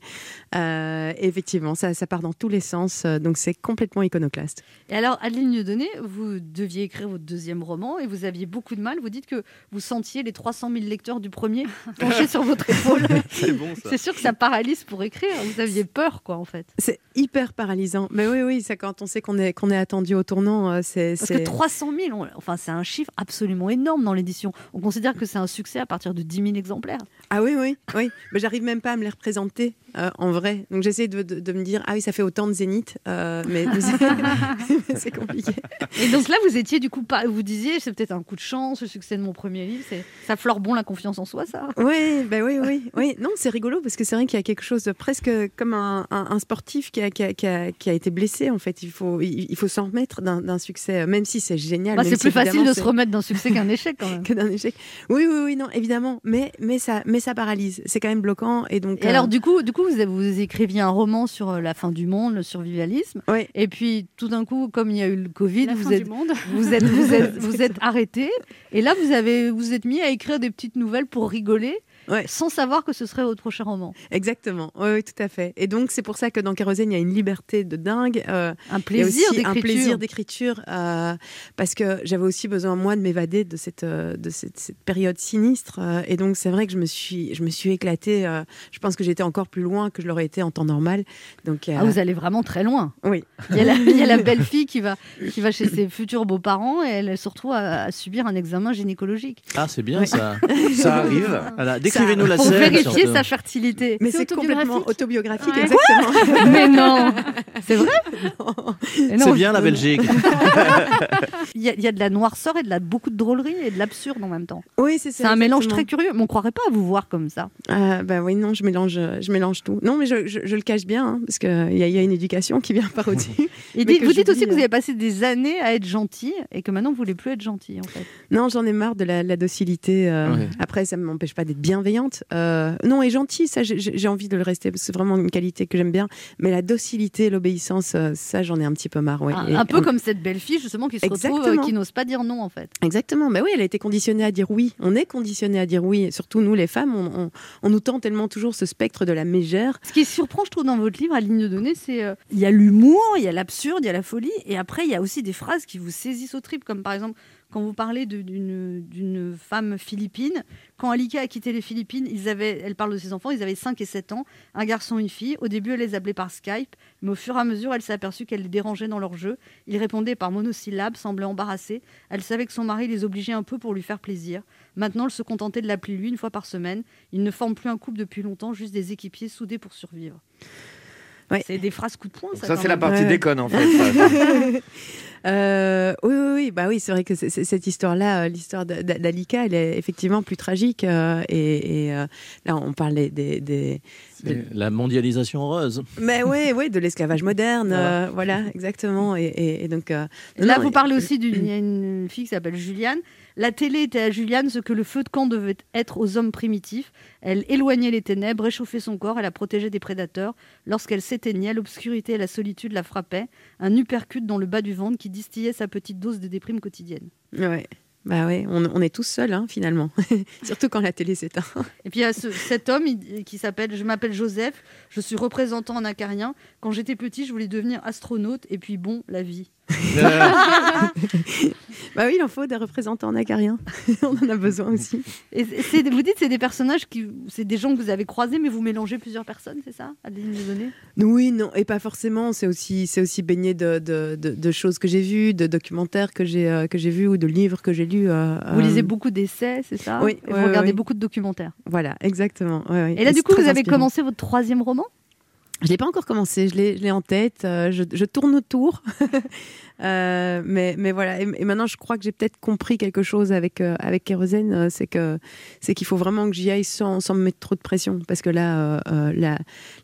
Euh, effectivement, ça, ça part dans tous les sens, euh, donc c'est complètement iconoclaste. Et alors, Adeline Dieudonné, vous deviez écrire votre deuxième roman et vous aviez beaucoup de mal. Vous dites que vous sentiez les 300 000 lecteurs du premier penchés sur votre épaule. C'est bon ça. C'est sûr que ça paralyse pour écrire. Vous aviez peur, quoi, en fait. C'est hyper paralysant. Mais oui, oui, ça, quand on sait qu'on est, qu'on est attendu au tournant, euh, c'est. Parce que 300 000, on- enfin, c'est un chiffre absolument énorme dans l'édition. On considère que c'est un succès à partir de 10 000 exemplaires. Ah oui, oui, oui. mais j'arrive même pas à me les représenter euh, en vrai. Donc j'essaie de, de- de me dire, ah oui, ça fait autant de zénith, euh, mais, mais c'est- compliqué. Et donc là, vous étiez du coup pas. Vous disiez, c'est peut-être un coup de chance, le succès de mon premier livre. Ça fleure bon la confiance en soi, ça. Oui, bah oui, oui, oui. Non, c'est rigolo parce que c'est vrai qu'il y a quelque chose de presque comme un, un- un sportif qui a, qui, a, qui a- qui a été blessé. En fait, il faut, il, il faut s'en remettre d'un succès, euh, même si c'est génial. Bah, c'est si plus facile de se remettre d'un succès qu'un échec quand même. que d'un échec. Oui, oui, oui, non, évidemment. Mais, mais ça, mais ça paralyse. C'est quand même bloquant. Et donc. Et euh, alors, du coup, du coup vous, vous écriviez un roman sur euh, la fin du monde, le survivalisme. Et puis, tout d'un coup, comme il y a eu le Covid, vous êtes, vous êtes, vous êtes, vous êtes arrêté. Et là, vous avez, vous êtes mis à écrire des petites nouvelles pour rigoler, sans savoir que ce serait votre prochain roman. Exactement, oui, oui, tout à fait. Et donc, c'est pour ça que dans Kérosène, il y a une liberté de dingue. euh, Un plaisir d'écriture. Un plaisir d'écriture, euh, parce que j'avais aussi besoin, moi, de m'évader de cette, euh, de cette, cette période sinistre. euh, et donc, c'est vrai que je me suis, je me suis éclatée. euh, je pense que j'étais encore plus loin que je l'aurais été en temps normal. Donc, euh, Ah, vous allez vraiment très loin. Oui. Il y a la, il y a la belle fille qui va, qui va chez ses futurs beaux-parents et elle se retrouve à, à subir un examen gynécologique. Ah, c'est bien ça. Ça arrive. Voilà, Décrivez-nous la Pour scène. vérifier sa fertilité. Mais c'est complètement autobiographique, Ouais. exactement. Mais non C'est vrai C'est bien la Belgique. Il y, a, il y a de la noirceur et de la, beaucoup de drôlerie et de l'absurde en même temps. Oui, c'est ça. C'est un mélange très curieux, mais on croirait pas à vous voir comme ça. Bah oui, non, je mélange, je mélange tout. Non, mais je, je- je le cache bien, hein, parce qu'il y, y a une éducation qui vient par au-dessus. Et vous dites aussi que vous euh. avez passé des années à être gentil et que maintenant vous voulez plus être gentil en fait. Non, j'en ai marre de la, la docilité. euh, Ouais. Après, ça ne m'empêche pas d'être bienveillante. Euh, non, et gentille, ça, j'ai- envie de le rester, parce que c'est vraiment une qualité que j'aime bien. Mais la docilité, l'obéissance, euh, ça, j'en ai un petit peu marre. ouais. Un, peu on- comme cette belle fille justement qui se retrouve, euh, qui n'ose pas dire non en fait. Exactement. Bah oui, elle a été conditionnée à dire oui. On est conditionné à dire oui. Et surtout, nous, les femmes, on, on- on nous tend tellement toujours ce spectre de la mégère. Ce qui surprend, je trouve, dans votre livre, à ligne de données, c'est euh, il y a l'humour, il y a l'absurde, il y a la folie, et après il y a aussi des phrases qui vous saisissent au trip, comme par exemple quand vous parlez d'une femme philippine. Quand Alika a quitté les Philippines, elle parle de ses enfants, ils avaient 5 et 7 ans, un garçon et une fille. Au début, elle les appelait par Skype, mais au fur et à mesure, elle s'est aperçue qu'elle les dérangeait dans leur jeu. Ils répondaient par monosyllabes, semblaient embarrassés. Elle savait que son mari les obligeait un peu pour lui faire plaisir. Maintenant, elle se contentait de l'appeler lui une fois par semaine. Ils ne forment plus un couple depuis longtemps, juste des équipiers soudés pour survivre. C'est des phrases coup de poing. Ça, Ça, c'est la partie Ouais. déconne en fait. Euh, oui, oui, oui, bah oui, c'est vrai que cette histoire-là, euh, l'histoire d'A- d'Alika, elle est effectivement plus tragique. euh, et et, euh, là, on parlait des, des, de- La mondialisation heureuse. mais oui, oui, de l'esclavage moderne, euh, voilà, exactement. Et, et- et donc euh, Là, non, vous et- parlez aussi d'une fille qui s'appelle Juliane. La télé était à Juliane ce que le feu de camp devait être aux hommes primitifs. Elle éloignait les ténèbres, réchauffait son corps, elle la protégeait des prédateurs. Lorsqu'elle s'éteignait, l'obscurité et la solitude la frappaient. Un uppercut dans le bas du ventre qui distillait sa petite dose de déprime quotidienne. Ouais. Bah ouais, on, on est tous seuls hein, finalement, surtout quand la télé s'éteint. Et puis il y a ce- cet homme il- qui s'appelle, je m'appelle Joseph, je suis représentant en acarien. Quand j'étais petit, je voulais devenir astronaute. Et puis bon, la vie. Bah oui, il en faut des représentants en acariens. on en a besoin aussi. Et vous dites c'est des personnages qui, c'est des gens que vous avez croisés, mais vous mélangez plusieurs personnes, c'est ça, à ligne de données Oui, non, et pas forcément. C'est aussi, c'est aussi baigné de, de, de- de choses que j'ai vues, de documentaires que j'ai euh, que j'ai vus ou de livres que j'ai lus. euh, Vous euh, lisez beaucoup d'essais, c'est ça? Oui, Et ouais, vous regardez ouais. beaucoup de documentaires. Voilà, exactement. ouais, ouais. Et là, du coup, vous avez inspirant. commencé votre troisième roman? Je l'ai pas encore commencé, je l'ai, je l'ai en tête, euh, je, je tourne autour. Euh, mais, mais voilà, et, et maintenant je crois que j'ai peut-être compris quelque chose avec, euh, avec Kérosène, euh, c'est, que, c'est qu'il faut vraiment que j'y aille sans, sans me mettre trop de pression. Parce que là, la,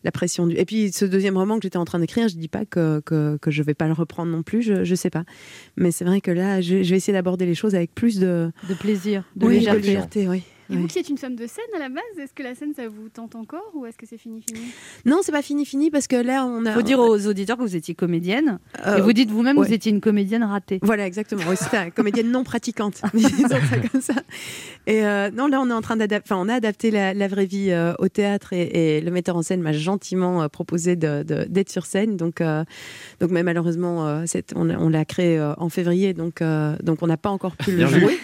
la pression du. Et puis ce deuxième roman que j'étais en train d'écrire, je dis pas que, que, que je vais pas le reprendre non plus, je, je sais pas. Mais c'est vrai que là, je, je vais essayer d'aborder les choses avec plus de. De plaisir, de oui, légèreté. de légèreté, oui. Et vous qui êtes une femme de scène à la base, est-ce que la scène ça vous tente encore ou est-ce que c'est fini fini? Non, c'est pas fini, fini, parce que là, on a. Il faut dire aux auditeurs que vous étiez comédienne. Euh, et vous dites vous-même que ouais. vous étiez une comédienne ratée. Voilà, exactement. Oui, c'est ça, comédienne non pratiquante. Disons ça comme ça. Et euh, non, là, on est en train d'adapter. Enfin, on a adapté la, la vraie vie euh, au théâtre et, et le metteur en scène m'a gentiment euh, proposé de- de- d'être sur scène. Donc, euh, donc, mais malheureusement, euh, on, l'a créé euh, en février, donc, euh, donc on n'a pas encore pu le jouer.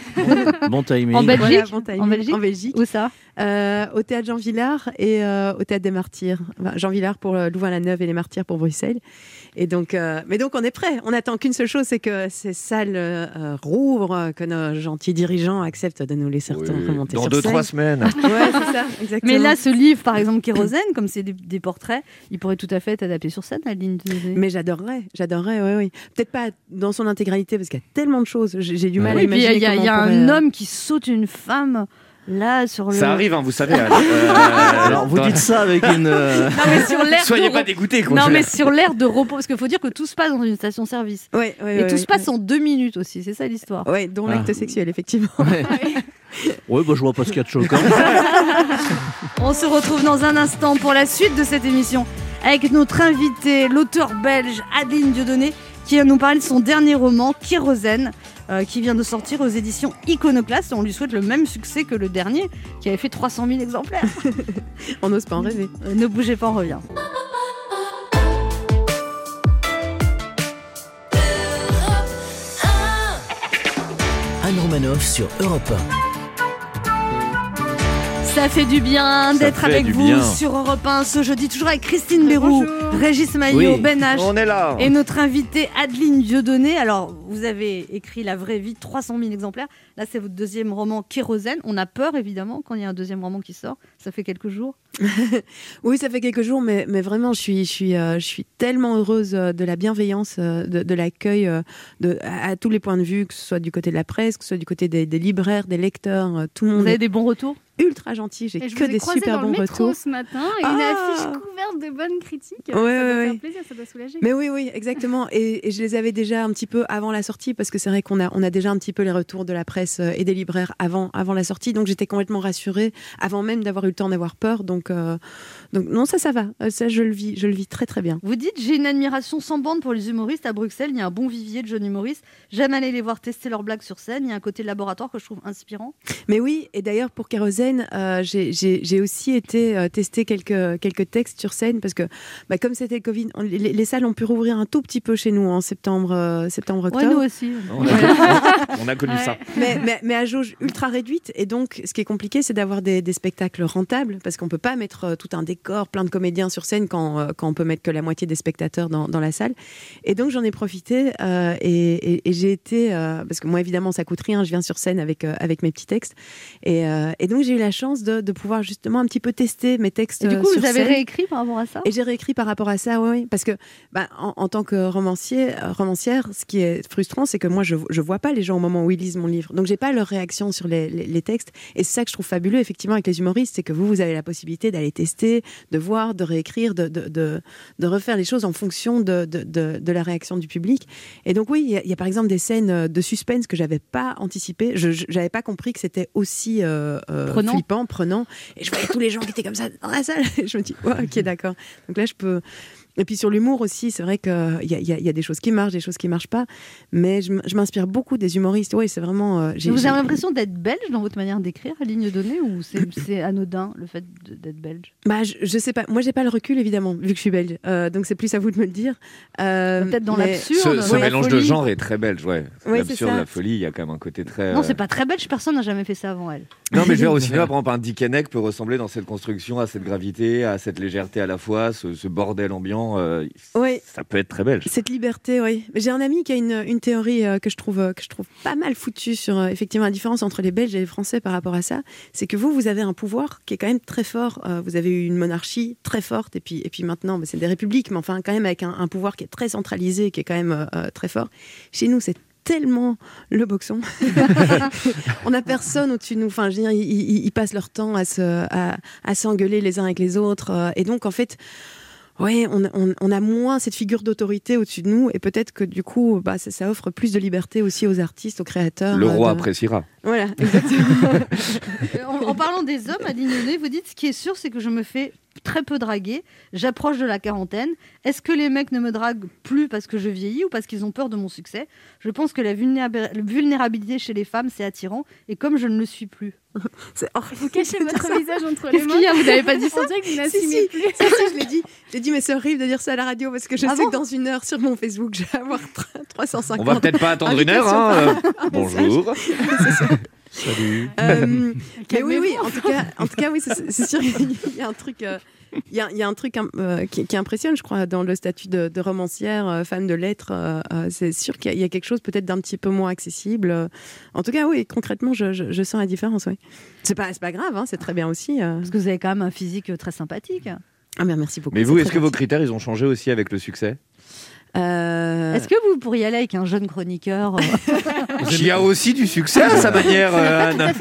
Bon timing. En Belgique Voilà, bon timing. En Belgique en Belgique. Où ça? Euh, Au théâtre Jean Villard et euh, au théâtre des Martyrs. Enfin, Jean Villard pour euh, Louvain-la-Neuve et les Martyrs pour Bruxelles. Et donc, euh, mais donc on est prêt. On attend qu'une seule chose, c'est que ces salles euh, rouvrent, que nos gentils dirigeants acceptent de nous laisser remonter Dans sur deux, scène. trois semaines. Ouais, c'est ça, exactement. Mais là, ce livre, par exemple, Kérosène, comme c'est des, des portraits, il pourrait tout à fait être adapté sur scène, Dieudonné. Mais j'adorerais, j'adorerais, oui, oui. Peut-être pas dans son intégralité, parce qu'il y a tellement de choses. J'ai j'ai du mal Oui, à puis il y imaginer. a, il y a un homme qui saute une femme. Là, sur le. Ça arrive, hein, vous savez. Anne. Euh, Alors, vous dites ça avec une. euh, Non, mais sur l'air Soyez de pas dégoûtés, quoi. Non, mais sur l'air de repos, parce qu'il faut dire que tout se passe dans une station-service. Ouais, ouais, Et ouais, tout se passe ouais. en deux minutes aussi, c'est ça l'histoire. Ouais, dont l'acte Ah. sexuel, effectivement. Ouais, bah, je vois pas ce qu'il y a de choquant. On se retrouve dans un instant pour la suite de cette émission avec notre invité, l'auteur belge Adeline Dieudonné, qui vient nous parler de son dernier roman, Kérosène, euh, qui vient de sortir aux éditions Iconoclast. Et on lui souhaite le même succès que le dernier, qui avait fait 300 000 exemplaires. On n'ose pas en rêver. Euh, ne bougez pas, on revient. Anne Romanoff sur Europe Ça fait du bien d'être avec vous bien. sur Europe 1 ce jeudi, toujours avec Christine Bérou, Régis Maillot, Oui. Ben H. On est là. Et notre invitée Adeline Dieudonné. Alors, vous avez écrit La vraie vie, 300 000 exemplaires. Là, c'est votre deuxième roman, Kérosène. On a peur, évidemment, quand il y a un deuxième roman qui sort. Ça fait quelques jours. Oui, ça fait quelques jours, mais, mais vraiment, je suis, je, suis, euh, je suis tellement heureuse euh, de la bienveillance, euh, de, de l'accueil de- à, à tous les points de vue, que ce soit du côté de la presse, que ce soit du côté des, des libraires, des lecteurs, tout le Vous monde avez est des bons retours? ultra gentil. J'ai que vous des super dans bons le métro retours. ce matin et Ah. une affiche couverte de bonnes critiques. Ouais, ça ouais, doit ouais. faire plaisir, ça doit soulager. Mais oui, oui, exactement. Et, et je les avais déjà un petit peu avant la sortie, parce que c'est vrai qu'on a, on a déjà un petit peu les retours de la presse et des libraires avant, avant la sortie. Donc j'étais complètement rassurée, avant même d'avoir eu temps d'avoir peur. Donc, euh, donc non, ça, ça va. Euh, Ça, je le vis, je le vis très, très bien. Vous dites J'ai une admiration sans bande pour les humoristes à Bruxelles. Il y a un bon vivier de jeunes humoristes. J'aime aller les voir tester leurs blagues sur scène. Il y a un côté laboratoire que je trouve inspirant. Mais oui, et d'ailleurs pour Kérosène, euh, j'ai- j'ai j'ai aussi été euh, tester quelques, quelques textes sur scène parce que bah, comme c'était le Covid, on- les, les salles ont pu rouvrir un tout petit peu chez nous en septembre, euh, septembre Ouais, octobre. nous aussi. On a, on a connu ça. mais, mais, mais à jauge ultra réduite. Et donc, ce qui est compliqué, c'est d'avoir des, des spectacles rentables parce qu'on peut pas mettre euh, tout un décor, plein de comédiens sur scène quand, euh, quand on peut mettre que la moitié des spectateurs dans, dans la salle. Et donc, j'en ai profité euh, et, et- et j'ai été, euh, parce que moi, évidemment, ça coûte rien, je viens sur scène avec, euh, avec mes petits textes. Et, et donc, j'ai eu la chance de, de pouvoir justement un petit peu tester mes textes. Et du coup, sur vous avez scène. réécrit par rapport à ça? Et j'ai réécrit par rapport à ça, oui, oui. Parce que, bah, en, en tant que romancier, romancière, ce qui est frustrant, c'est que moi, je ne vois pas les gens au moment où ils lisent mon livre. Donc, j'ai pas leur réaction sur les, les- les textes. Et c'est ça que je trouve fabuleux, effectivement, avec les humoristes, c'est que vous, vous avez la possibilité d'aller tester, de voir, de réécrire, de, de, de, de refaire les choses en fonction de, la réaction du public. Et donc, oui, il y, a- il y a par exemple des scènes euh, de suspense que j'avais pas anticipées. Je n'avais pas compris que c'était aussi euh, euh, Prenant. flippant, prenant. Et je voyais tous les gens qui étaient comme ça dans la salle. Et je me dis, ouais, ok, d'accord. Donc là, je peux. Et puis sur l'humour aussi, c'est vrai qu'il y a, il y, a, il y a des choses qui marchent, des choses qui marchent pas. Mais je, m'inspire beaucoup des humoristes. Oui, c'est vraiment. euh, Vous avez l'impression d'être belge dans votre manière d'écrire à ligne donnée ou c'est anodin le fait d'être belge? Bah, je, je sais pas. Moi, j'ai pas le recul, évidemment, vu que je suis belge. Euh, donc c'est plus à vous de me le dire. Euh, Peut-être dans mais- l'absurde. Ce, ce Ouais, la mélange de genre est très belge, ouais. Ouais, L'absurde, la folie, il y a quand même un côté très. Non, euh, c'est pas très belge, personne n'a jamais fait ça avant elle. Non, mais je veux dire, au cinéma, par exemple, un Dick Henneck peut ressembler dans cette construction à cette gravité, à cette légèreté à la fois, ce, ce bordel ambiant. Euh, Oui. Ça peut être très belge. Cette liberté, oui. J'ai un ami qui a une, une théorie euh, que je trouve euh, que je trouve pas mal foutue sur effectivement la différence entre les Belges et les Français par rapport à ça. C'est que vous, vous avez un pouvoir qui est quand même très fort. Vous avez eu une monarchie très forte et puis et puis maintenant, bah, c'est des républiques, mais enfin quand même avec un, un pouvoir qui est très centralisé, qui est quand même très fort. Chez nous, c'est tellement le boxon. on n'a personne au-dessus de nous. Enfin, je veux dire, ils, ils- ils passent leur temps à se à, à s'engueuler les uns avec les autres. et donc, en fait. Ouais, on, on- on a moins cette figure d'autorité au-dessus de nous et peut-être que du coup, bah, ça, ça offre plus de liberté aussi aux artistes, aux créateurs. Le euh, roi de- appréciera. Voilà, exactement. Euh, en, en parlant des hommes, donnée, vous dites ce qui est sûr, c'est que je me fais très peu draguer. J'approche de la quarantaine. Est-ce que les mecs ne me draguent plus parce que je vieillis ou parce qu'ils ont peur de mon succès? Je pense que la vulnéra- vulnérabilité chez les femmes, c'est attirant. Et comme je ne le suis plus. C'est horrible. Vous cachez votre visage entre les Qu'est-ce mains. qu'il y a Vous n'avez pas dit ça On dirait que vous n'assumez si, plus. si, si, je l'ai dit. J'ai dit, mais c'est horrible de dire ça à la radio parce que je Ah sais bon que dans une heure sur mon Facebook, je vais avoir 350. On va peut-être pas attendre une heure. Hein. euh, Bonjour. Salut. Euh, mais oui, oui, en tout cas, en tout cas oui, c'est sûr, il y a un truc. euh, il y, a, il y a un truc euh, qui, qui impressionne, je crois, dans le statut de, de romancière, euh, fan de lettres. euh, c'est sûr qu'il y, a- il y a quelque chose peut-être d'un petit peu moins accessible. En tout cas, oui, concrètement, je, je- je sens la différence. Oui. C'est pas, c'est pas grave, hein, c'est très bien aussi. euh. Parce que vous avez quand même un physique très sympathique. Ah, merci beaucoup. Mais vous, est-ce que vos critères, ils ont changé aussi avec le succès? Euh, Est-ce que vous pourriez aller avec un jeune chroniqueur euh, Il y a aussi du succès à sa manière, euh, Anne. à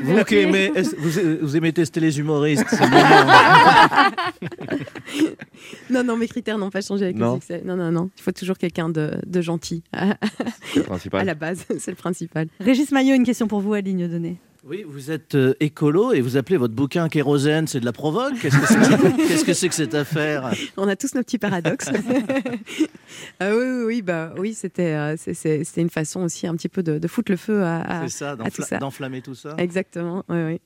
Vous, qui aimez, est-ce- vous, vous aimez tester les humoristes. Non, non, mes critères n'ont pas changé avec Non. le succès. Non, non, non. Il faut toujours quelqu'un de, de gentil à, C'est le à principal. la base. C'est le principal. Régis Maillot, une question pour vous à ligne donnée. Oui, vous êtes euh, écolo et vous appelez votre bouquin Kérosène, c'est de la provoque Qu'est-ce que c'est que, cette affaire? On a tous nos petits paradoxes. Euh, oui, oui, oui, bah, oui c'était euh, c'était une façon aussi un petit peu de, de foutre le feu à, à- C'est ça, à tout ça. d'enflammer tout ça Exactement, oui, oui.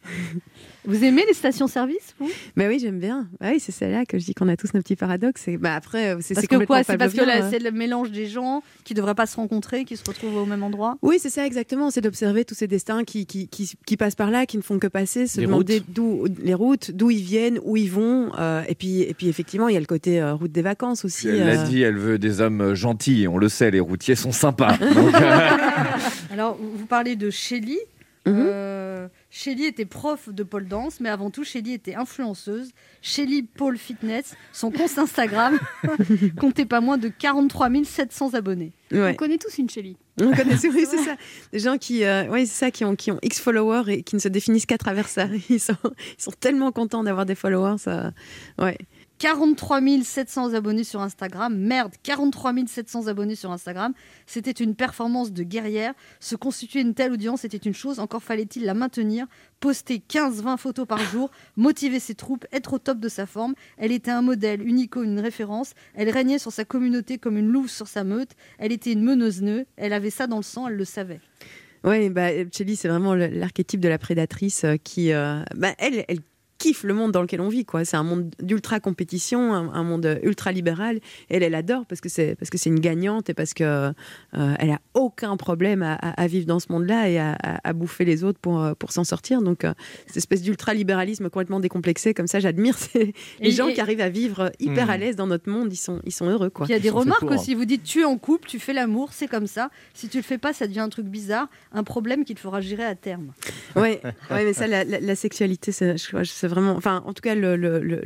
Vous aimez les stations-service, vous? Mais oui, j'aime bien. Bah oui, c'est celle-là que je dis qu'on a tous nos petits paradoxes. Et bah après, c'est Parce que quoi C'est parce que hein. c'est le mélange des gens qui ne devraient pas se rencontrer, qui se retrouvent au même endroit? Oui, c'est ça exactement. C'est d'observer tous ces destins qui, qui, qui, qui passent par là, qui ne font que passer, se Les demander routes. d'où les routes, d'où ils viennent, où ils vont. euh, et puis, et puis effectivement, il y a le côté euh, route des vacances aussi. Elle l'a euh. dit, elle veut des hommes gentils. On le sait, les routiers sont sympas. Donc, Alors, vous parlez de Shelly. Mhm. Euh, Shelly était prof de pole dance, mais avant tout, Shelly était influenceuse. Shelly Pole Fitness, son compte Instagram comptait pas moins de 43 700 abonnés. Ouais. On connaît tous une Shelly. On connaît, oui, c'est ça. Des gens qui, euh, c'est ça, qui ont, qui ont X followers et qui ne se définissent qu'à travers ça. Ils sont, ils sont tellement contents d'avoir des followers. Ça, ouais. 43 700 abonnés sur Instagram. Merde, 43 700 abonnés sur Instagram. C'était une performance de guerrière. Se constituer une telle audience était une chose. Encore fallait-il la maintenir. Poster 15-20 photos par jour. Motiver ses troupes. Être au top de sa forme. Elle était un modèle, une icône, une référence. Elle régnait sur sa communauté comme une louve sur sa meute. Elle était une meneuse nœud. Elle avait ça dans le sang. Elle le savait. Oui, bah, Chelly, c'est vraiment l'archétype de la prédatrice euh, qui, euh, bah, elle, elle kiffe le monde dans lequel on vit. quoi. C'est un monde d'ultra compétition, un, un monde ultra libéral. Elle, elle adore parce que c'est parce que c'est une gagnante et parce que euh, elle a aucun problème à, à- à vivre dans ce monde-là et à, à- à bouffer les autres pour pour s'en sortir. Donc euh, cette espèce d'ultra libéralisme complètement décomplexé comme ça, j'admire ces- les Et- gens et- qui arrivent à vivre hyper Hmm. à l'aise dans notre monde. Ils sont ils sont heureux quoi. Il y a des remarques aussi. Vous dites tu es en couple, tu fais l'amour, c'est comme ça. Si tu le fais pas, ça devient un truc bizarre, un problème qu'il faudra gérer à terme. Ouais, ouais, mais ça, la, la- la sexualité, c'est c'est vraiment. Enfin, en tout cas, le, le, le,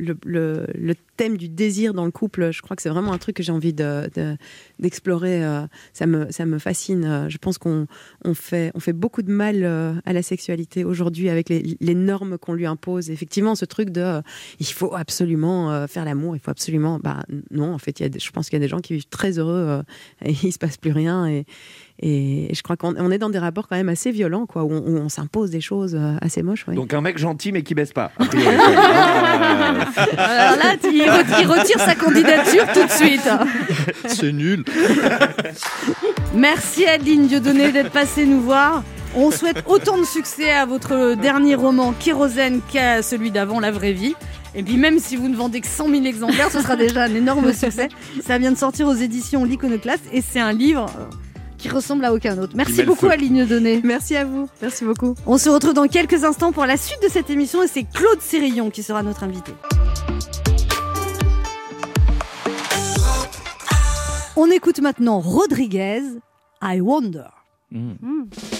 le- thème du désir dans le couple, je crois que c'est vraiment un truc que j'ai envie de- de- d'explorer. euh, ça, me, ça me fascine. Euh, Je pense qu'on on fait, on fait beaucoup de mal euh, à la sexualité aujourd'hui avec les, les normes qu'on lui impose. Effectivement, ce truc de euh, il faut absolument faire l'amour, il faut absolument. Bah, non, en fait, y a des- je pense qu'il y a des gens qui vivent très heureux et il se passe plus rien. Et, et je crois qu'on on est dans des rapports quand même assez violents, quoi, où on, s'impose des choses assez moches. ouais. donc un mec gentil mais qui baisse pas. Ah, Alors là, il re- il retire sa candidature tout de suite. C'est nul. Merci Adeline Dieudonné d'être passée nous voir. On souhaite autant de succès à votre dernier roman Kérosène qu'à celui d'avant, La vraie vie. Et puis même si vous ne vendez que 100 000 exemplaires, ce sera déjà un énorme succès. Ça vient de sortir aux éditions L'Iconoclaste et c'est un livre euh, qui ressemble à aucun autre. Merci beaucoup feu. Adeline Dieudonné. Merci à vous, merci beaucoup. On se retrouve dans quelques instants pour la suite de cette émission et c'est Claude Sérillon qui sera notre invité. On écoute maintenant Rodriguez, I Wonder. Mm. I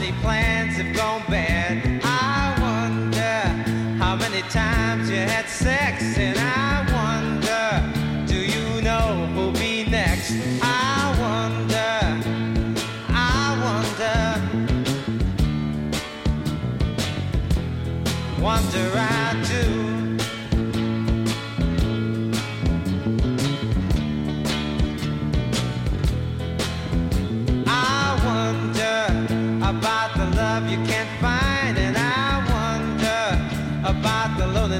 many plans have gone bad. I wonder how many times you had sex, and I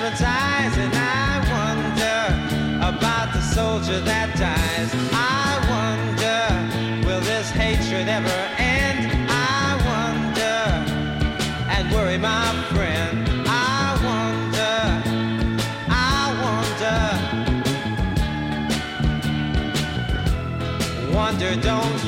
Children's and I wonder about the soldier that dies. I wonder, will this hatred ever end? I wonder, and worry my friend. I wonder, I wonder, wonder, don't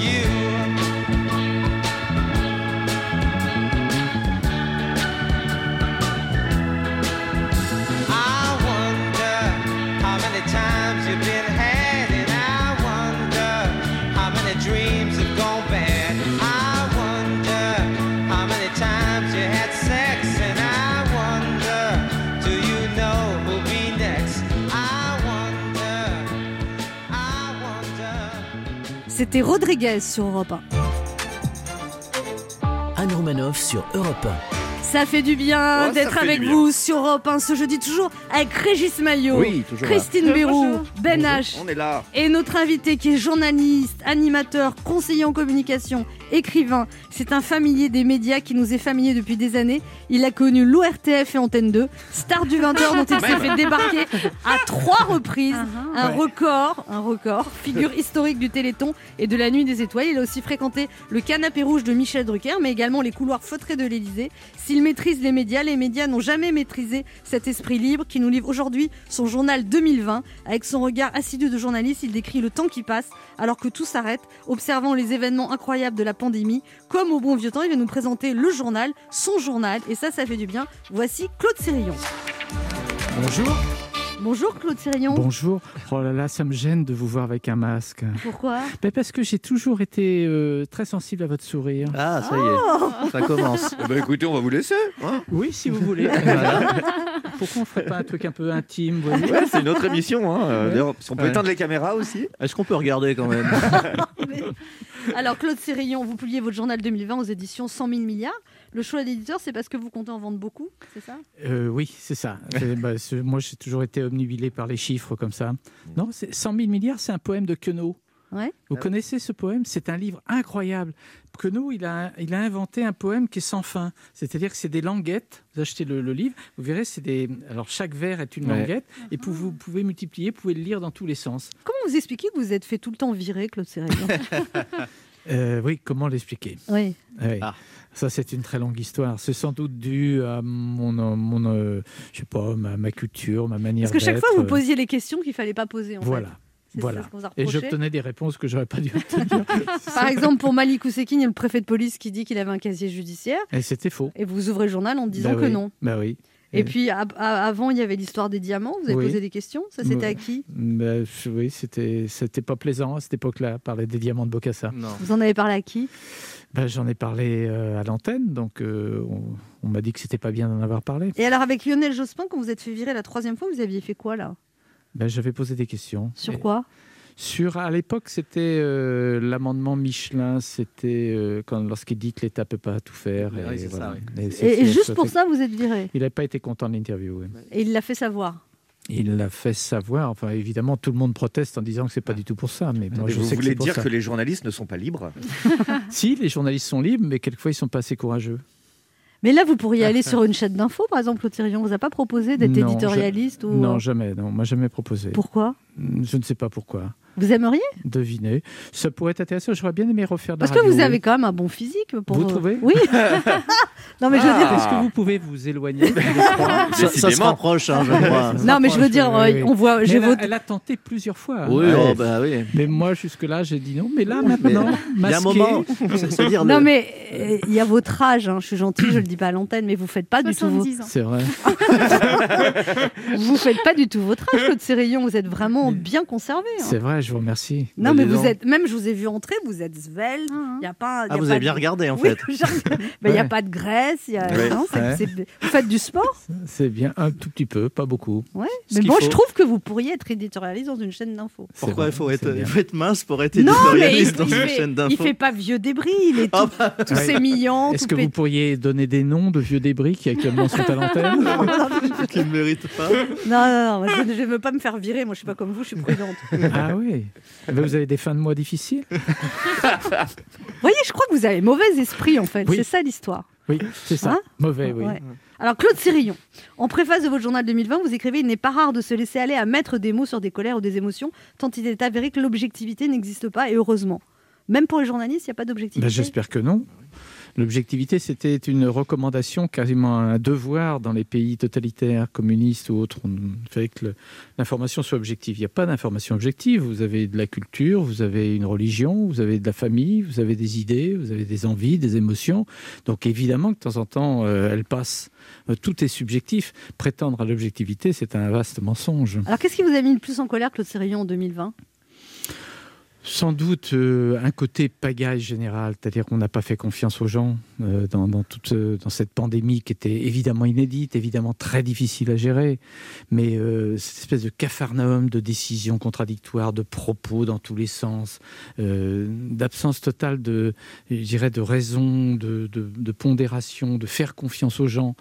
C'était Rodriguez sur Europe 1. Anne Romanoff sur Europe Ça fait du bien Oh, d'être avec bien. vous sur Europe 1 ce jeudi, toujours avec Régis Maillot, Oui, toujours là. Christine Bérou, Ben H. On est là. Et notre invité qui est journaliste, animateur, conseiller en communication, écrivain, c'est un familier des médias qui nous est familier depuis des années. Il a connu l'ORTF et Antenne 2, star du 20h dont il s'est fait débarquer à trois reprises, un Ouais. record, un record, figure historique du Téléthon et de la Nuit des Étoiles. Il a aussi fréquenté le canapé rouge de Michel Drucker, mais également les couloirs feutrés de l'Élysée. S'il maîtrise les médias, les médias n'ont jamais maîtrisé cet esprit libre qui nous livre aujourd'hui son journal 2020. Avec son regard assidu de journaliste, il décrit le temps qui passe alors que tout s'arrête, observant les événements incroyables de la Comme au bon vieux temps, il va nous présenter le journal, son journal, et ça, ça fait du bien. Voici Claude Sérillon. Bonjour. Bonjour Claude Sérillon. Bonjour. Oh là là, ça me gêne de vous voir avec un masque. Pourquoi? Ben Parce que j'ai toujours été euh, très sensible à votre sourire. Ah, ça y Oh est, ça commence. bah écoutez, on va vous laisser. hein. Oui, si vous voulez. Voilà. Pourquoi on ferait pas un truc un peu intime vous voyez? Ouais, c'est une autre émission. Hein. Ouais. D'ailleurs, si on peut Ouais. éteindre les caméras aussi. Est-ce qu'on peut regarder quand même? Alors Claude Sérillon, vous publiez votre journal 2020 aux éditions 100 000 milliards. Le choix d'éditeur, c'est parce que vous comptez en vendre beaucoup, c'est ça? Euh, oui, c'est ça. Bah, moi, j'ai toujours été omnibilé par les chiffres comme ça. Non, c'est 100 000 milliards, c'est un poème de Queneau. Ouais. Vous connaissez ce poème? C'est un livre incroyable. Queneau, il a, il a inventé un poème qui est sans fin. C'est-à-dire que c'est des languettes. Vous achetez le, le livre, vous verrez, c'est des. Alors, chaque vers est une Ouais. languette, et pou- vous pouvez multiplier, vous pouvez le lire dans tous les sens. Comment vous expliquez que vous êtes fait tout le temps virer, Claude Sérillon Euh, oui, comment l'expliquer? Oui. Oui. Ah. Ça, c'est une très longue histoire. C'est sans doute dû à mon, euh, mon euh, je sais pas, ma, ma culture, ma manière Parce que chaque fois, vous posiez les questions qu'il fallait pas poser. En Voilà. fait. Voilà. Et j'obtenais des réponses que j'aurais pas dû obtenir. Par exemple, pour Malik Oussekine, il y a le préfet de police qui dit qu'il avait un casier judiciaire. Et c'était faux. Et vous ouvrez le journal en disant Bah que non. Bah oui. Et puis avant, il y avait l'histoire des diamants. Vous avez Oui. posé des questions. Ça, c'était à qui? Bah, oui, c'était c'était pas plaisant à cette époque-là, parler des diamants de Bocassa. Vous en avez parlé à qui? Bah, J'en ai parlé euh, à l'antenne, donc euh, on, on m'a dit que c'était pas bien d'en avoir parlé. Et alors, avec Lionel Jospin, quand vous êtes fait virer la troisième fois, vous aviez fait quoi là? Bah, J'avais posé des questions. Sur Et- quoi? Sur, à l'époque, c'était euh, l'amendement Michelin, c'était euh, quand lorsqu'il dit que l'État peut pas tout faire. Oui, et, c'est ça, voilà. oui. Et c'est- et, et c'est- juste pour fait- ça, vous êtes viré. Il n'a pas été content de l'interview. oui. Et il l'a fait savoir. Il l'a fait savoir. Enfin, évidemment, tout le monde proteste en disant que c'est pas du tout pour ça. Mais moi, Mais je vous sais que voulez c'est pour dire ça. que les journalistes ne sont pas libres Si, les journalistes sont libres, mais quelquefois ils sont pas assez courageux. Mais là, vous pourriez aller sur une chaîne d'infos, par exemple, Claude Sérillon. On vous a pas proposé d'être éditorialiste je- ou... Non, jamais. Non, on m'a jamais proposé. Pourquoi? Je ne sais pas pourquoi. Vous aimeriez Devinez. Ça pourrait être intéressant. J'aurais bien aimé refaire de la Parce que vous avez quand même un bon physique. Pour... Vous trouvez Oui. non, mais je veux dire. Est-ce que vous pouvez vous éloigner Ça- ça se rapproche, hein, je crois. Non, mais je veux dire, Oui, euh, oui. on voit- elle, a, voté- elle a tenté plusieurs fois. Oui, Ouais. oh, bah oui. Mais moi, jusque-là, j'ai dit non. Mais là, maintenant, il y a un moment, c'est- c'est-à-dire Non, le- mais euh, il y a votre âge. hein. Je suis gentille, je le dis pas à l'antenne, mais vous faites pas du tout. vos- 70 ans. C'est vrai. Vous faites pas du tout votre âge, Claude Sérillon. Vous êtes vraiment bien conservé. hein. C'est vrai, je vous remercie. Non, Bah, mais vous êtes, même je vous ai vu entrer, vous êtes svelte. Il y a pas. y Ah, a vous pas avez bien de- regardé, en Oui, fait. Ben, Il n'y a Ouais. pas de graisse. il Y a... Ouais. non, c'est- Ouais. c'est- Vous faites du sport? C'est bien, un tout petit peu, pas beaucoup. Ouais. Mais bon, faut. je trouve que vous pourriez être éditorialiste dans une chaîne d'infos. Pourquoi il faut être, il faut être mince pour être Non, mais il, éditorialiste dans une fait, chaîne il d'infos fait pas vieux débris, il est tout, tout Ouais. sémillant. Est-ce que vous pourriez donner des noms de vieux débris qui actuellement sont à l'antenne Qui ne mérite pas. Non, non, non, je ne veux pas me faire virer. Moi, je suis pas comme vous, je suis prudente. Ah oui Eh ben, Vous avez des fins de mois difficiles Vous voyez, je crois que vous avez mauvais esprit, en fait. Oui. C'est ça l'histoire. Oui, c'est ça. Hein Mauvais, oui. Ouais. Alors, Claude Sérillon, en préface de votre journal 2020, vous écrivez Il n'est pas rare de se laisser aller à mettre des mots sur des colères ou des émotions, tant il est avéré que l'objectivité n'existe pas, et heureusement. Même pour les journalistes, il n'y a pas d'objectivité? Ben, J'espère que non. L'objectivité, c'était une recommandation, quasiment un devoir dans les pays totalitaires, communistes ou autres. On fait que l'information soit objective. Il n'y a pas d'information objective. Vous avez de la culture, vous avez une religion, vous avez de la famille, vous avez des idées, vous avez des envies, des émotions. Donc évidemment que de temps en temps, euh, elles passent. Euh, tout est subjectif. Prétendre à l'objectivité, c'est un vaste mensonge. Alors, qu'est-ce qui vous a mis le plus en colère, Claude Sérillon, en 2020 Sans doute euh, un côté pagaille général, c'est-à-dire qu'on n'a pas fait confiance aux gens euh, dans, toute, euh, dans cette pandémie qui était évidemment inédite, évidemment très difficile à gérer, mais cette espèce de capharnaüm de décisions contradictoires, de propos dans tous les sens, d'absence totale de, je dirais, de raison, de pondération, de faire confiance aux gens.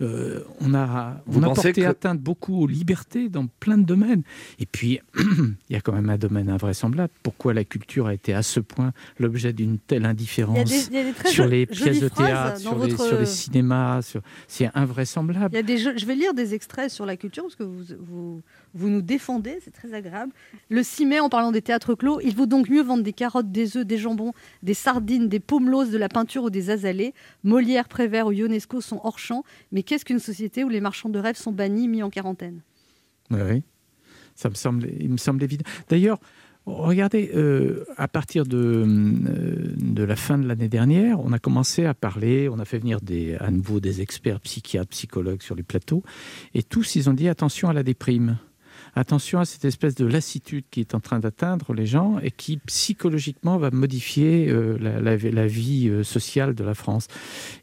Euh, on a, Vous on a porté que- atteinte beaucoup aux libertés dans plein de domaines. Et puis, il y a quand même un domaine invraisemblable. Pourquoi la culture a été à ce point l'objet d'une telle indifférence Il y a des- il y a des très sur les pièces de théâtre, sur, les, votre- sur les cinémas sur... C'est invraisemblable. Il y a des jeux- Je vais lire des extraits sur la culture parce que vous, vous, vous nous défendez, c'est très agréable. Le 6 mai, en parlant des théâtres clos, il vaut donc mieux vendre des carottes, des œufs, des jambons, des sardines, des pomelos, de la peinture ou des azalées. Molière, Prévert ou Ionesco sont hors champ. Mais qu'est-ce qu'une société où les marchands de rêves sont bannis, mis en quarantaine? Oui. Ça me semble, il me semble évident. D'ailleurs, regardez, euh, à partir de, euh, de la fin de l'année dernière, on a commencé à parler, on a fait venir des, à nouveau des experts psychiatres, psychologues sur les plateaux, et tous, ils ont dit attention à la déprime. Attention à cette espèce de lassitude qui est en train d'atteindre les gens et qui psychologiquement va modifier euh, la, la- la vie euh, sociale de la France.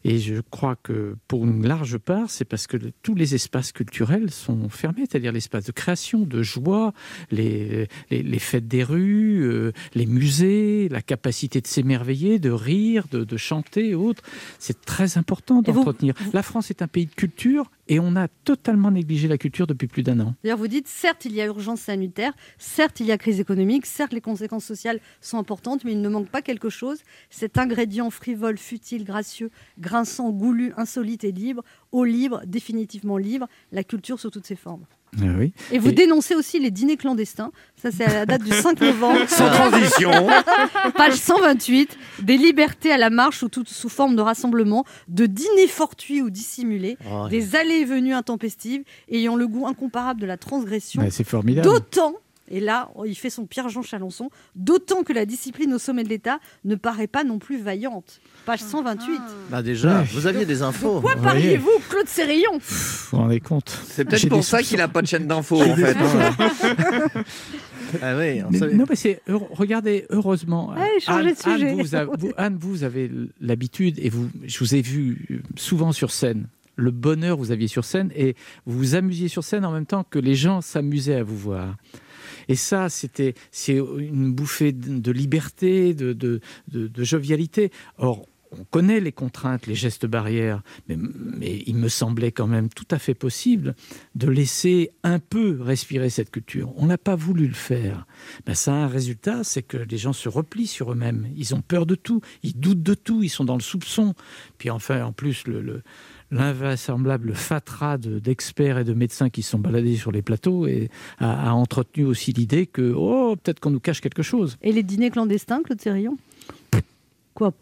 Et je crois que pour une large part, c'est parce que le- tous les espaces culturels sont fermés, c'est-à-dire l'espace de création, de joie, les, les, les fêtes des rues, euh, les musées, la capacité de s'émerveiller, de rire, de, de chanter et autres. C'est très important vous- d'entretenir. La France est un pays de culture et on a totalement négligé la culture depuis plus d'un an. D'ailleurs, vous dites, certes, il y a urgence sanitaire, certes, il y a crise économique, certes, les conséquences sociales sont importantes, mais il ne manque pas quelque chose. Cet ingrédient frivole, futile, gracieux, grinçant, goulu, insolite et libre, au libre, définitivement libre, la culture sous toutes ses formes. Ah oui. Et vous dénoncez aussi les dîners clandestins. Ça, c'est à la date du 5 novembre. Sans transition. Page 128. Des libertés à la marche sous, toute- sous forme de rassemblement, de dîners fortuits ou dissimulés, Oh. des allées et venues intempestives, ayant le goût incomparable de la transgression. Ouais, c'est formidable. D'autant, et là, oh, il fait son Pierre Jean Chalençon, d'autant que la discipline au sommet de l'État ne paraît pas non plus vaillante. Page 128. Bah déjà, Ouais. vous aviez des infos. Pourquoi Vous pariez-vous, Claude Sérillon? Vous vous rendez compte C'est peut-être pour ça qu'il n'a pas de chaîne d'infos, en fait. Ah oui, on Mais- savait- non, mais c'est regardez, heureusement. Allez, changez de Anne, sujet. Anne, vous, a- vous- Anne, vous avez l'habitude et vous, je vous ai vu souvent sur scène. Le bonheur que vous aviez sur scène et vous vous amusiez sur scène en même temps que les gens s'amusaient à vous voir. Et ça, c'était c'est une bouffée de, liberté, de, jovialité. Or, on connaît les contraintes, les gestes barrières, mais, il me semblait quand même tout à fait possible de laisser un peu respirer cette culture. On n'a pas voulu le faire. Ben, ça a un résultat, c'est que les gens se replient sur eux-mêmes. Ils ont peur de tout, ils doutent de tout, ils sont dans le soupçon. Puis enfin, en plus, le- l'invraisemblable fatras de- d'experts et de médecins qui se sont baladés sur les plateaux et a, a entretenu aussi l'idée que oh peut-être qu'on nous cache quelque chose. Et les dîners clandestins, Claude Sérillon? Quoi?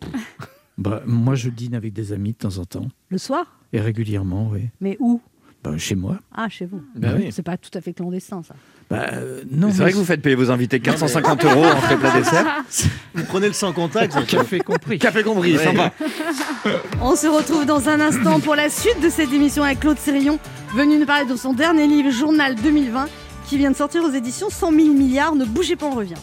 Bah, moi, je dîne avec des amis de temps en temps Le soir? Et régulièrement, oui. Mais où? Bah, chez moi. Ah, chez vous. Bah oui. C'est pas tout à fait clandestin, ça. Bah, euh, non, C'est vrai que vous faites payer vos invités 450 euros en fait plat dessert. Vous prenez le sans contact. Café compris. Café compris, Ouais. sympa. On se retrouve dans un instant pour la suite de cette émission avec Claude Sérillon, venu nous parler de son dernier livre, Journal 2020. qui vient de sortir aux éditions 100 000 milliards. Ne bougez pas, on revient.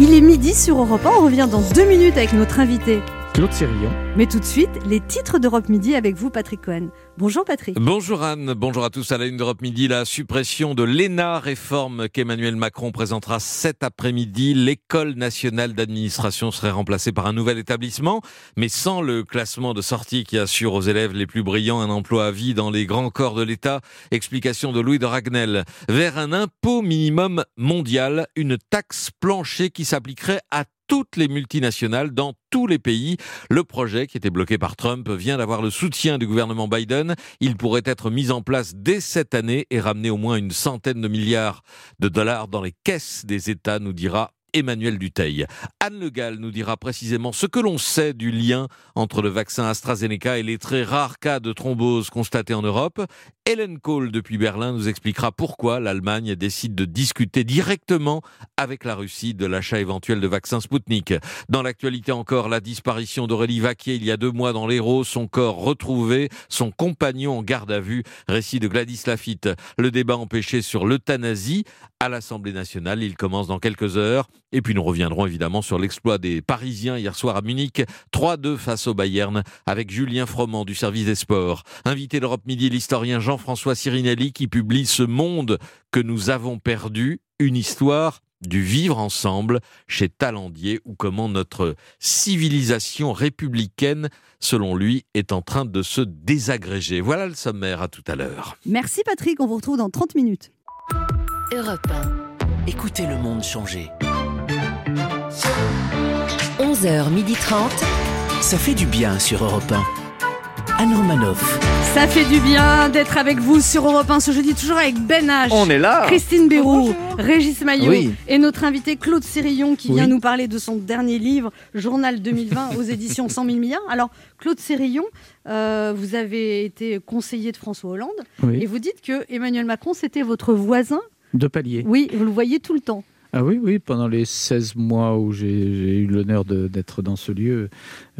Il est midi sur Europe 1, on revient dans deux minutes avec notre invité. Claude Sérillon. Mais tout de suite, les titres d'Europe Midi avec vous, Patrick Cohen. Bonjour Patrick. Bonjour Anne, bonjour à tous à la une d'Europe Midi. La suppression de l'ENA, réforme qu'Emmanuel Macron présentera cet après-midi. L'école nationale d'administration serait remplacée par un nouvel établissement, mais sans le classement de sortie qui assure aux élèves les plus brillants un emploi à vie dans les grands corps de l'État. Explication de Louis de Ragnel. Vers un impôt minimum mondial, une taxe plancher qui s'appliquerait à toutes les multinationales dans tous les pays. Le projet, qui était bloqué par Trump, vient d'avoir le soutien du gouvernement Biden. Il pourrait être mis en place dès cette année et ramener au moins une centaine de milliards de dollars dans les caisses des États, nous dira Emmanuel Duteil. Anne Le Gall nous dira précisément ce que l'on sait du lien entre le vaccin AstraZeneca et les très rares cas de thrombose constatés en Europe. Hélène Kohl depuis Berlin nous expliquera pourquoi l'Allemagne décide de discuter directement avec la Russie de l'achat éventuel de vaccins Sputnik. Dans l'actualité encore, la disparition d'Aurélie Vaquier il y a deux mois dans l'Hérault, son corps retrouvé, son compagnon en garde à vue, récit de Gladys Lafitte. Le débat empêché sur l'euthanasie à l'Assemblée nationale, il commence dans quelques heures. Et puis nous reviendrons évidemment sur l'exploit des Parisiens hier soir à Munich, 3-2 face au Bayern, avec Julien Froment du service des sports. Invité d'Europe Midi, l'historien Jean-François Sirinelli qui publie Ce monde que nous avons perdu, une histoire du vivre ensemble chez Talandier ou comment notre civilisation républicaine, selon lui, est en train de se désagréger. Voilà le sommaire, à tout à l'heure. Merci Patrick, on vous retrouve dans 30 minutes. Europe 1. Écoutez le monde changer. 11h30. Ça fait du bien sur Europe 1. Anne Romanoff. Ça fait du bien d'être avec vous sur Europe 1 ce jeudi, toujours avec Ben H. On est là. Christine Béroux, Régis Maillot Oui. et notre invité Claude Sérillon qui vient nous parler de son dernier livre, Journal 2020 aux éditions 100 000 milliards. Alors, Claude Sérillon, euh, vous avez été conseiller de François Hollande Oui. et vous dites que Emmanuel Macron, c'était votre voisin. De palier. Oui, vous le voyez tout le temps. Ah oui, oui, pendant les 16 mois où j'ai eu l'honneur d'être dans ce lieu,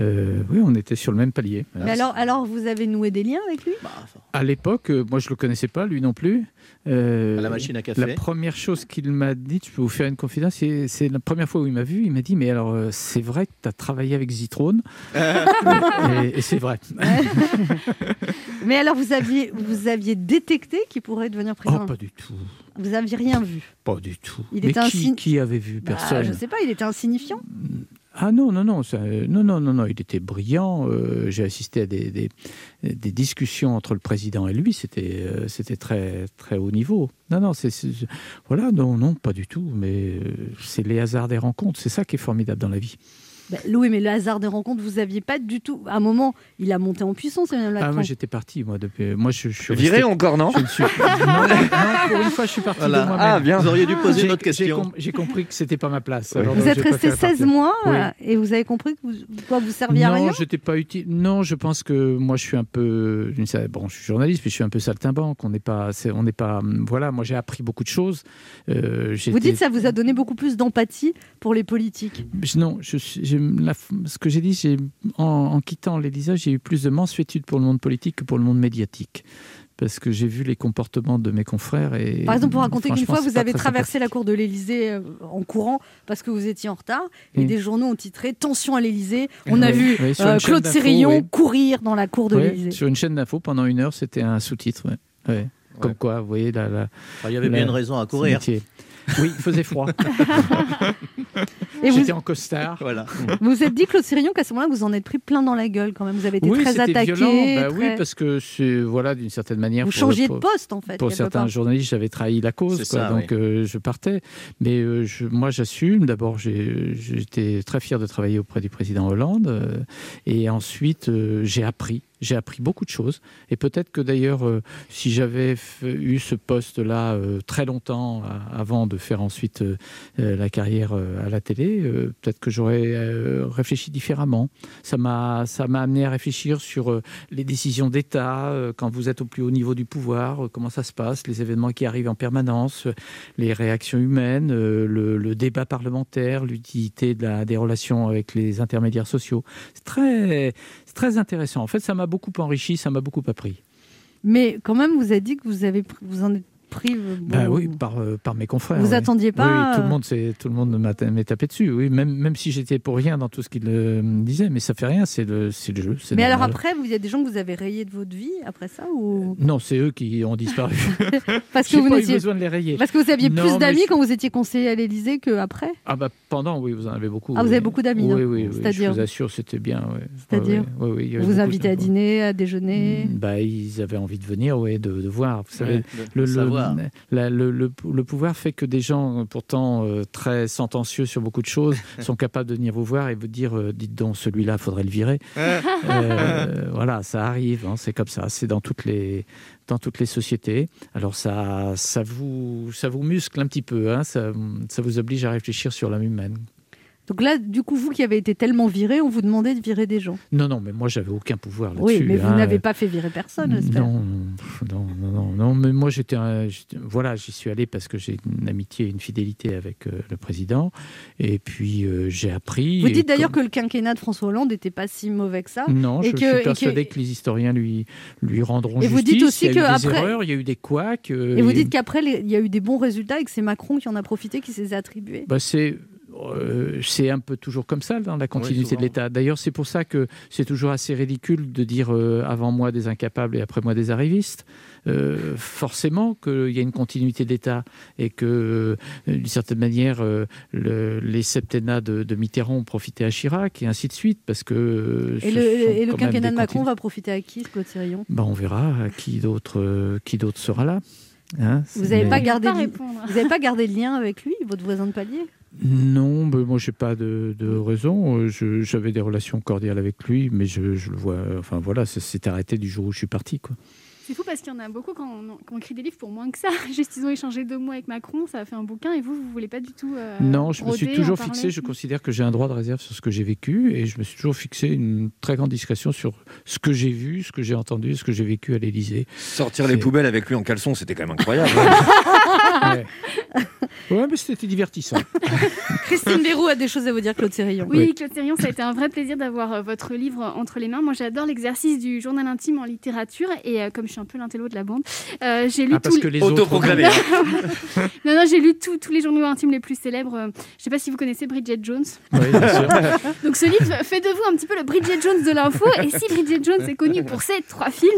euh, oui, on était sur le même palier. Mais alors, alors, vous avez noué des liens avec lui? À l'époque, euh, moi je le connaissais pas, lui non plus. Euh, À la machine à café. La première chose qu'il m'a dit, je peux vous faire une confidence, c'est la première fois où il m'a vu, il m'a dit, mais alors c'est vrai que tu as travaillé avec Zitrone Et, et c'est vrai. Mais alors, vous aviez, vous aviez détecté qu'il pourrait devenir président Oh, pas du tout. Vous aviez rien vu Pas du tout. Il mais était qui, insign- qui avait vu Bah, Personne. Je sais pas, il était insignifiant. Ah non, non, non, ça, euh, non, non, non, non, il était brillant. euh, J'ai assisté à des, des, des discussions entre le président et lui. C'était, euh, c'était très, très haut niveau. Non, non, c'est, c'est- voilà, non, non, pas du tout. Mais euh, c'est les hasards des rencontres. C'est ça qui est formidable dans la vie. Bah, Louis, mais le hasard des rencontres, vous aviez pas du tout. À un moment, il a monté en puissance, Emmanuel Ah, Macron. moi, j'étais parti, moi, depuis. Moi, je, je suis Viré resté- encore, non je suis- non, non, pour une fois, je suis parti Voilà. de moi-même. Ah, bien. Vous auriez dû poser J'ai- une autre j'ai question. com- J'ai compris que c'était pas ma place. Oui. alors vous donc, êtes resté préféré 16 partir. mois Oui. euh, et vous avez compris que vous, quoi, vous serviez à non, rien j'étais pas utile. Non, je pense que moi, je suis un peu. Bon, je suis journaliste, mais je suis un peu saltimbanque. On n'est pas. c'est- On n'est pas. hum, Voilà, moi, j'ai appris beaucoup de choses. Euh, Vous dites que ça vous a donné beaucoup plus d'empathie pour les politiques. Non, je suis- la- ce que j'ai dit, j'ai en, en quittant l'Élysée, j'ai eu plus de mansuétude pour le monde politique que pour le monde médiatique. Parce que j'ai vu les comportements de mes confrères. Et, Par exemple, pour raconter qu'une fois, vous avez traversé la cour de l'Élysée en courant parce que vous étiez en retard et des journaux ont titré Tension à l'Élysée. On a vu oui, euh, Claude Sérillon oui. courir dans la cour de l'Élysée. sur une chaîne d'infos pendant une heure, c'était un sous-titre. ouais. Ouais. Comme quoi, vous voyez, la, la- Enfin, il y avait la- bien une raison à courir. Oui, il faisait froid. Et vous- J'étais en costard. Voilà. Vous vous êtes dit, Claude Sérillon, qu'à ce moment-là, vous en êtes pris plein dans la gueule quand même. Vous avez été oui, très c'était attaqué. violent. Bah Oui, parce que c'est voilà d'une certaine manière. Vous pour- changiez de poste, en fait, Pour certains journalistes, j'avais trahi la cause, C'est quoi, ça, donc euh, je partais. Mais euh, je- moi, j'assume. D'abord, j'ai- j'étais très fier de travailler auprès du président Hollande, euh, et ensuite, euh, j'ai appris. J'ai appris beaucoup de choses. Et peut-être que d'ailleurs, euh, si j'avais eu ce poste-là euh, très longtemps a- avant de faire ensuite euh, euh, la carrière euh, à la télé, euh, peut-être que j'aurais euh, réfléchi différemment. Ça m'a amené à réfléchir sur euh, les décisions d'État euh, quand vous êtes au plus haut niveau du pouvoir, euh, comment ça se passe, les événements qui arrivent en permanence, euh, les réactions humaines, euh, le, débat parlementaire, l'utilité des relations avec les intermédiaires sociaux. C'est très, très intéressant. En fait, ça m'a beaucoup enrichi, ça m'a beaucoup appris. Mais quand même, vous avez dit que vous avez vous en êtes euh, bon, Bah oui, par, euh, par mes confrères. Vous oui. attendiez pas, Oui, oui, tout euh, le monde, tout le monde m'est tapé dessus. Oui, même, même si j'étais pour rien dans tout ce qu'il euh, me disait, mais ça fait rien, c'est le, c'est le jeu. Mais alors après, vous- il y a des gens que vous avez rayés de votre vie après ça ou Non, c'est eux qui ont disparu. parce que vous pas eu besoin de les rayer. parce que vous aviez Non, plus d'amis je- quand vous étiez conseiller à l'Élysée qu'après. Ah bah pendant, oui, vous en avez beaucoup. Ah, vous oui. avez beaucoup d'amis, Oui, hein. oui, oui, Je vous assure, c'était bien. C'est-à-dire avait Vous invitez à dîner, à déjeuner. Bah, ils avaient envie de venir, ouais, de, de voir. Vous savez, le, la- le, le- le pouvoir fait que des gens, euh, pourtant euh, très sentencieux sur beaucoup de choses, sont capables de venir vous voir et vous dire euh, dites donc, celui-là, faudrait le virer. Euh, voilà, ça arrive, hein, c'est comme ça, c'est dans toutes les dans toutes les sociétés. Alors ça, ça vous ça vous muscle un petit peu, hein, ça, ça vous oblige à réfléchir sur l'âme humaine. Donc là, du coup, vous qui avez été tellement viré, on vous demandait de virer des gens. Non, non, mais moi j'avais aucun pouvoir là-dessus. Oui, mais vous hein. n'avez pas fait virer personne. Non, non, non, non, non, mais moi j'étais, voilà, j'y suis allé parce que j'ai une amitié, et une fidélité avec euh, le président, et puis euh, j'ai appris. Vous et dites d'ailleurs comme- que le quinquennat de François Hollande n'était pas si mauvais que ça. Non, et je que- suis et que- persuadé que... les historiens lui lui rendront Et justice. vous dites aussi il y a eu des erreurs, il y a eu des couacs. euh, Et vous et- dites qu'après, les- il y a eu des bons résultats et que c'est Macron qui en a profité, qui s'est attribué. Bah, c'est c'est un peu toujours comme ça dans la continuité de l'État. D'ailleurs, c'est pour ça que c'est toujours assez ridicule de dire euh, avant moi des incapables et après moi des arrivistes. Euh, forcément qu'il y a une continuité d'État et que, euh, d'une certaine manière, euh, le- les septennats de, de Mitterrand ont profité à Chirac et ainsi de suite, parce que. euh, Et le, et quinquennat de Macron va profiter à qui, Claude Sérillon Bah, on verra qui d'autre euh, qui d'autre sera là. Hein, Vous n'avez de- pas gardé le lien avec lui, votre voisin de palier? Non, mais moi j'ai pas de, raison. Euh, J'avais des relations cordiales avec lui, mais je, je le vois. Enfin voilà, ça s'est arrêté du jour où je suis parti, quoi. C'est fou parce qu'il y en a beaucoup quand on, quand on écrit des livres pour moins que ça. Juste, ils ont échangé deux mots avec Macron, ça a fait un bouquin et vous, vous voulez pas du tout. euh, non, je me suis toujours fixé. Je considère que j'ai un droit de réserve sur ce que j'ai vécu, et je me suis toujours fixé une très grande discrétion sur ce que j'ai vu, ce que j'ai entendu, ce que j'ai vécu à l'Élysée. Sortir les poubelles avec lui en caleçon, c'était quand même incroyable. Ouais. Ouais, mais c'était divertissant. Christine Béroux a des choses à vous dire, Claude Sérillon. Oui, Claude Sérion, ça a été un vrai plaisir d'avoir euh, votre livre entre les mains. Moi, j'adore l'exercice du journal intime en littérature. Et euh, comme je suis un peu l'intello de la bande, euh, j'ai lu Ah, parce tous que les autres- Autoproclamé. non, non, j'ai lu tous- tous les journaux intimes les plus célèbres. Euh, Je sais pas si vous connaissez Bridget Jones. Oui, bien sûr. Donc ce livre fait de vous un petit peu le Bridget Jones de l'info. Et si Bridget Jones est connue pour ses trois films,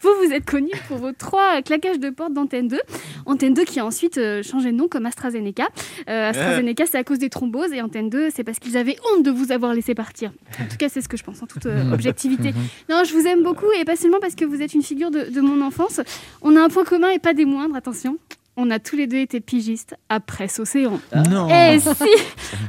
vous, vous êtes connu pour vos trois claquages de porte d'Antenne 2. Antenne 2 qui a ensuite euh, changé de nom comme AstraZeneca. Euh, AstraZeneca, c'est à cause des thromboses. Et Antenne 2, c'est parce qu'ils avaient honte de vous avoir laissé partir. En tout cas, c'est ce que je pense en toute euh, objectivité. Non, je vous aime beaucoup. Et pas seulement parce que vous êtes une figure de, de mon enfance. On a un point commun et pas des moindres, attention. On a tous les deux été pigistes à Presse Océan. Non. Eh si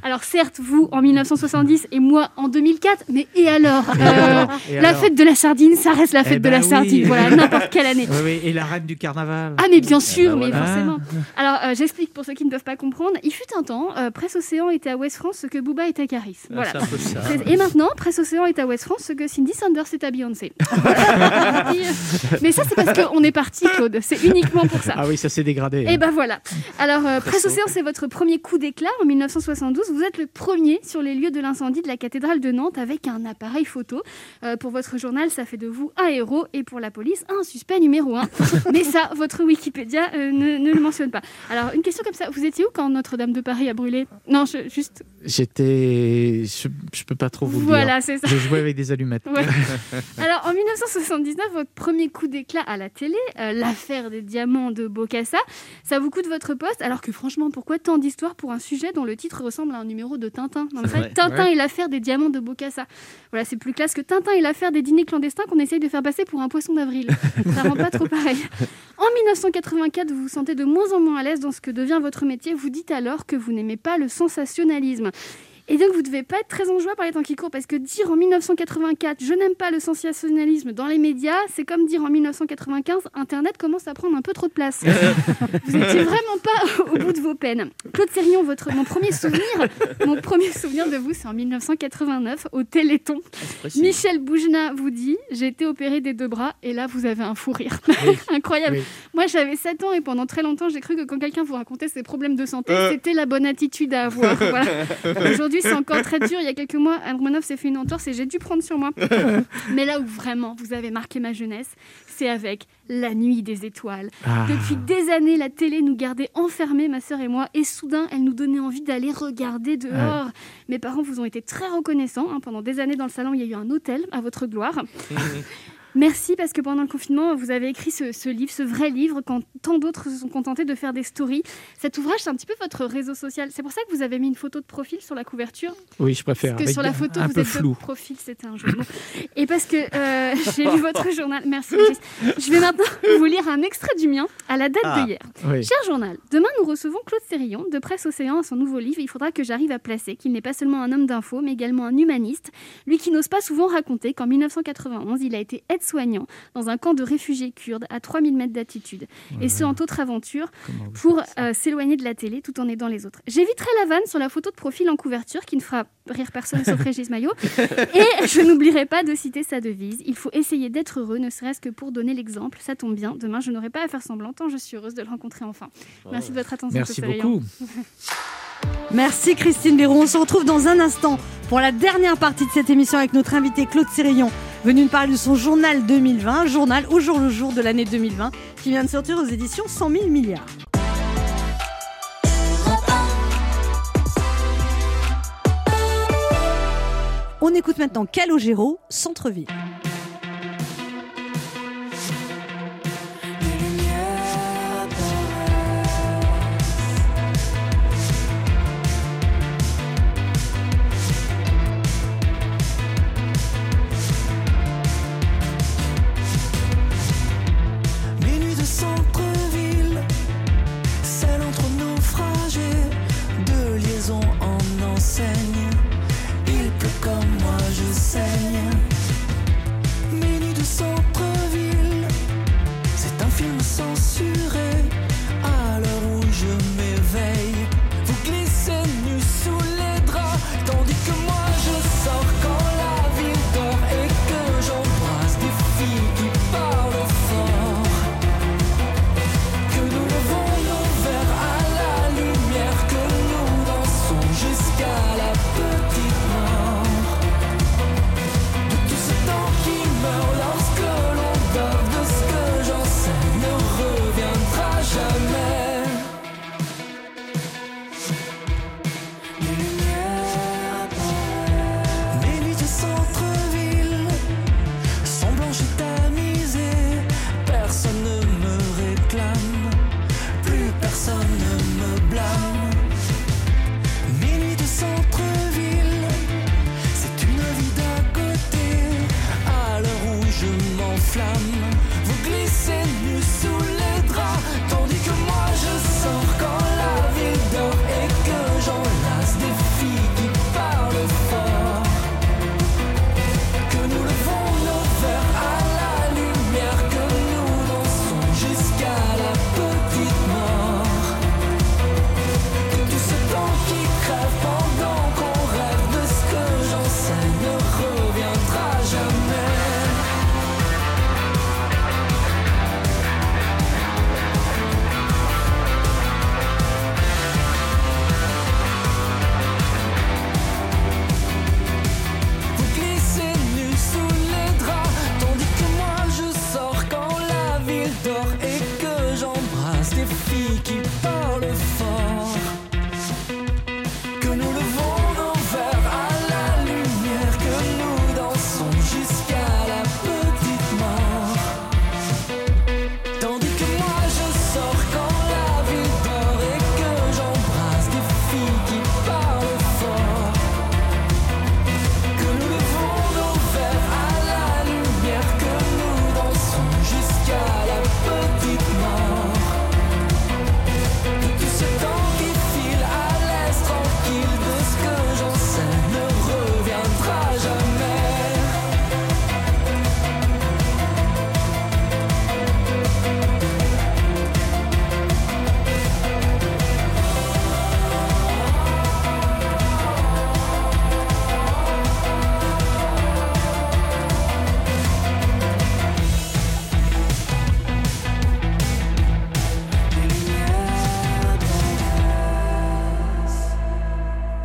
Alors certes, vous en 1970 et moi en 2004, mais et alors Euh, Et La alors fête de la sardine, ça reste la Eh fête de ben la oui. sardine, voilà, n'importe quelle année. Oui, oui, et la reine du carnaval. Ah mais bien sûr, bah mais voilà. forcément. Alors euh, j'explique pour ceux qui ne peuvent pas comprendre. Il fut un temps, euh, Presse Océan était à West France ce que Booba est à Caris. Ah, Voilà. c'est un peu ça. Et maintenant, Presse Océan est à West France ce que Cindy Sanders est à Beyoncé. Mais ça c'est parce qu'on est parti, Claude. C'est uniquement pour ça. Ah oui, ça s'est dégradé. Et hein. ben voilà. Alors, euh, Presse. Océan, c'est votre premier coup d'éclat en 1972. Vous êtes le premier sur les lieux de l'incendie de la cathédrale de Nantes avec un appareil photo. Euh, pour votre journal, ça fait de vous un héros et pour la police, un suspect numéro un. Mais ça, votre Wikipédia euh, ne, ne le mentionne pas. Alors, une question comme ça. Vous étiez où quand Notre-Dame de Paris a brûlé? Non, je- juste. J'étais. Je, je peux pas trop vous le Voilà, dire. c'est ça. Je jouais avec des allumettes. Ouais. Alors, en 1979, votre premier coup d'éclat à la télé, euh, l'affaire des diamants de Bocassa, ça vous coûte votre poste. Alors que franchement, pourquoi tant d'histoires pour un sujet dont le titre ressemble à un numéro de Tintin? Ça, vrai. Tintin Ouais. et l'affaire des diamants de Bocassa. Voilà, c'est plus classe que Tintin et l'affaire des dîners clandestins qu'on essaye de faire passer pour un poisson d'avril. ça rend pas trop pareil. En 1984, vous vous sentez de moins en moins à l'aise dans ce que devient votre métier. Vous dites alors que vous n'aimez pas le sensationnalisme. Et donc, vous devez pas être très en joie par les temps qui courent, parce que dire en 1984, je n'aime pas le sensationnalisme dans les médias, c'est comme dire en 1995, Internet commence à prendre un peu trop de place. vous n'étiez vraiment pas au bout de vos peines. Claude Sérillon, votre, mon premier souvenir, mon premier souvenir de vous, c'est en 1989, au Téléthon. Michel Boujna vous dit, j'ai été opéré des deux bras, et là, vous avez un fou rire. Incroyable. Oui. Moi, j'avais 7 ans, et pendant très longtemps, j'ai cru que quand quelqu'un vous racontait ses problèmes de santé, Euh. c'était la bonne attitude à avoir. Voilà. Aujourd'hui, aujourd'hui, c'est encore très dur. Il y a quelques mois, Anne Romanoff s'est fait une entorse et j'ai dû prendre sur moi. Mais là où vraiment vous avez marqué ma jeunesse, c'est avec La Nuit des Étoiles. Ah. Depuis des années, la télé nous gardait enfermés, ma sœur et moi, et soudain, elle nous donnait envie d'aller regarder dehors. Mes parents vous ont été très reconnaissants. hein. Pendant des années dans le salon, il y a eu un hôtel à votre gloire. Merci parce que pendant le confinement, vous avez écrit ce, ce livre, ce vrai livre, quand tant d'autres se sont contentés de faire des stories. Cet ouvrage, c'est un petit peu votre réseau social. C'est pour ça que vous avez mis une photo de profil sur la couverture. Oui, je préfère. Parce que sur la photo, un vous peu êtes flou. de profil, c'était un jeu de mots. Et parce que euh, j'ai lu votre journal. Merci. Je vais maintenant vous lire un extrait du mien à la date Ah, de hier. oui. Cher journal, demain nous recevons Claude Sérillon de Presse Océan à son nouveau livre. Il faudra que j'arrive à placer qu'il n'est pas seulement un homme d'info, mais également un humaniste. Lui qui n'ose pas souvent raconter qu'en 1991, il a été aide-soignant dans un camp de réfugiés kurdes à 3000 mètres d'altitude. Et ce, en autre aventure, pour euh, s'éloigner de la télé tout en aidant les autres. J'éviterai la vanne sur la photo de profil en couverture qui ne fera rire personne sauf Régis Maillot. Et je n'oublierai pas de citer sa devise. Il faut essayer d'être heureux, ne serait-ce que pour donner l'exemple. Ça tombe bien. Demain, je n'aurai pas à faire semblant tant je suis heureuse de le rencontrer enfin. Merci de votre attention. Merci beaucoup. Merci Christine Béron. On se retrouve dans un instant pour la dernière partie de cette émission avec notre invité Claude Sérillon, venu nous parler de son journal 2020, journal au jour le jour de l'année 2020, qui vient de sortir aux éditions 100 000 milliards. On écoute maintenant Calogero, Centre-ville.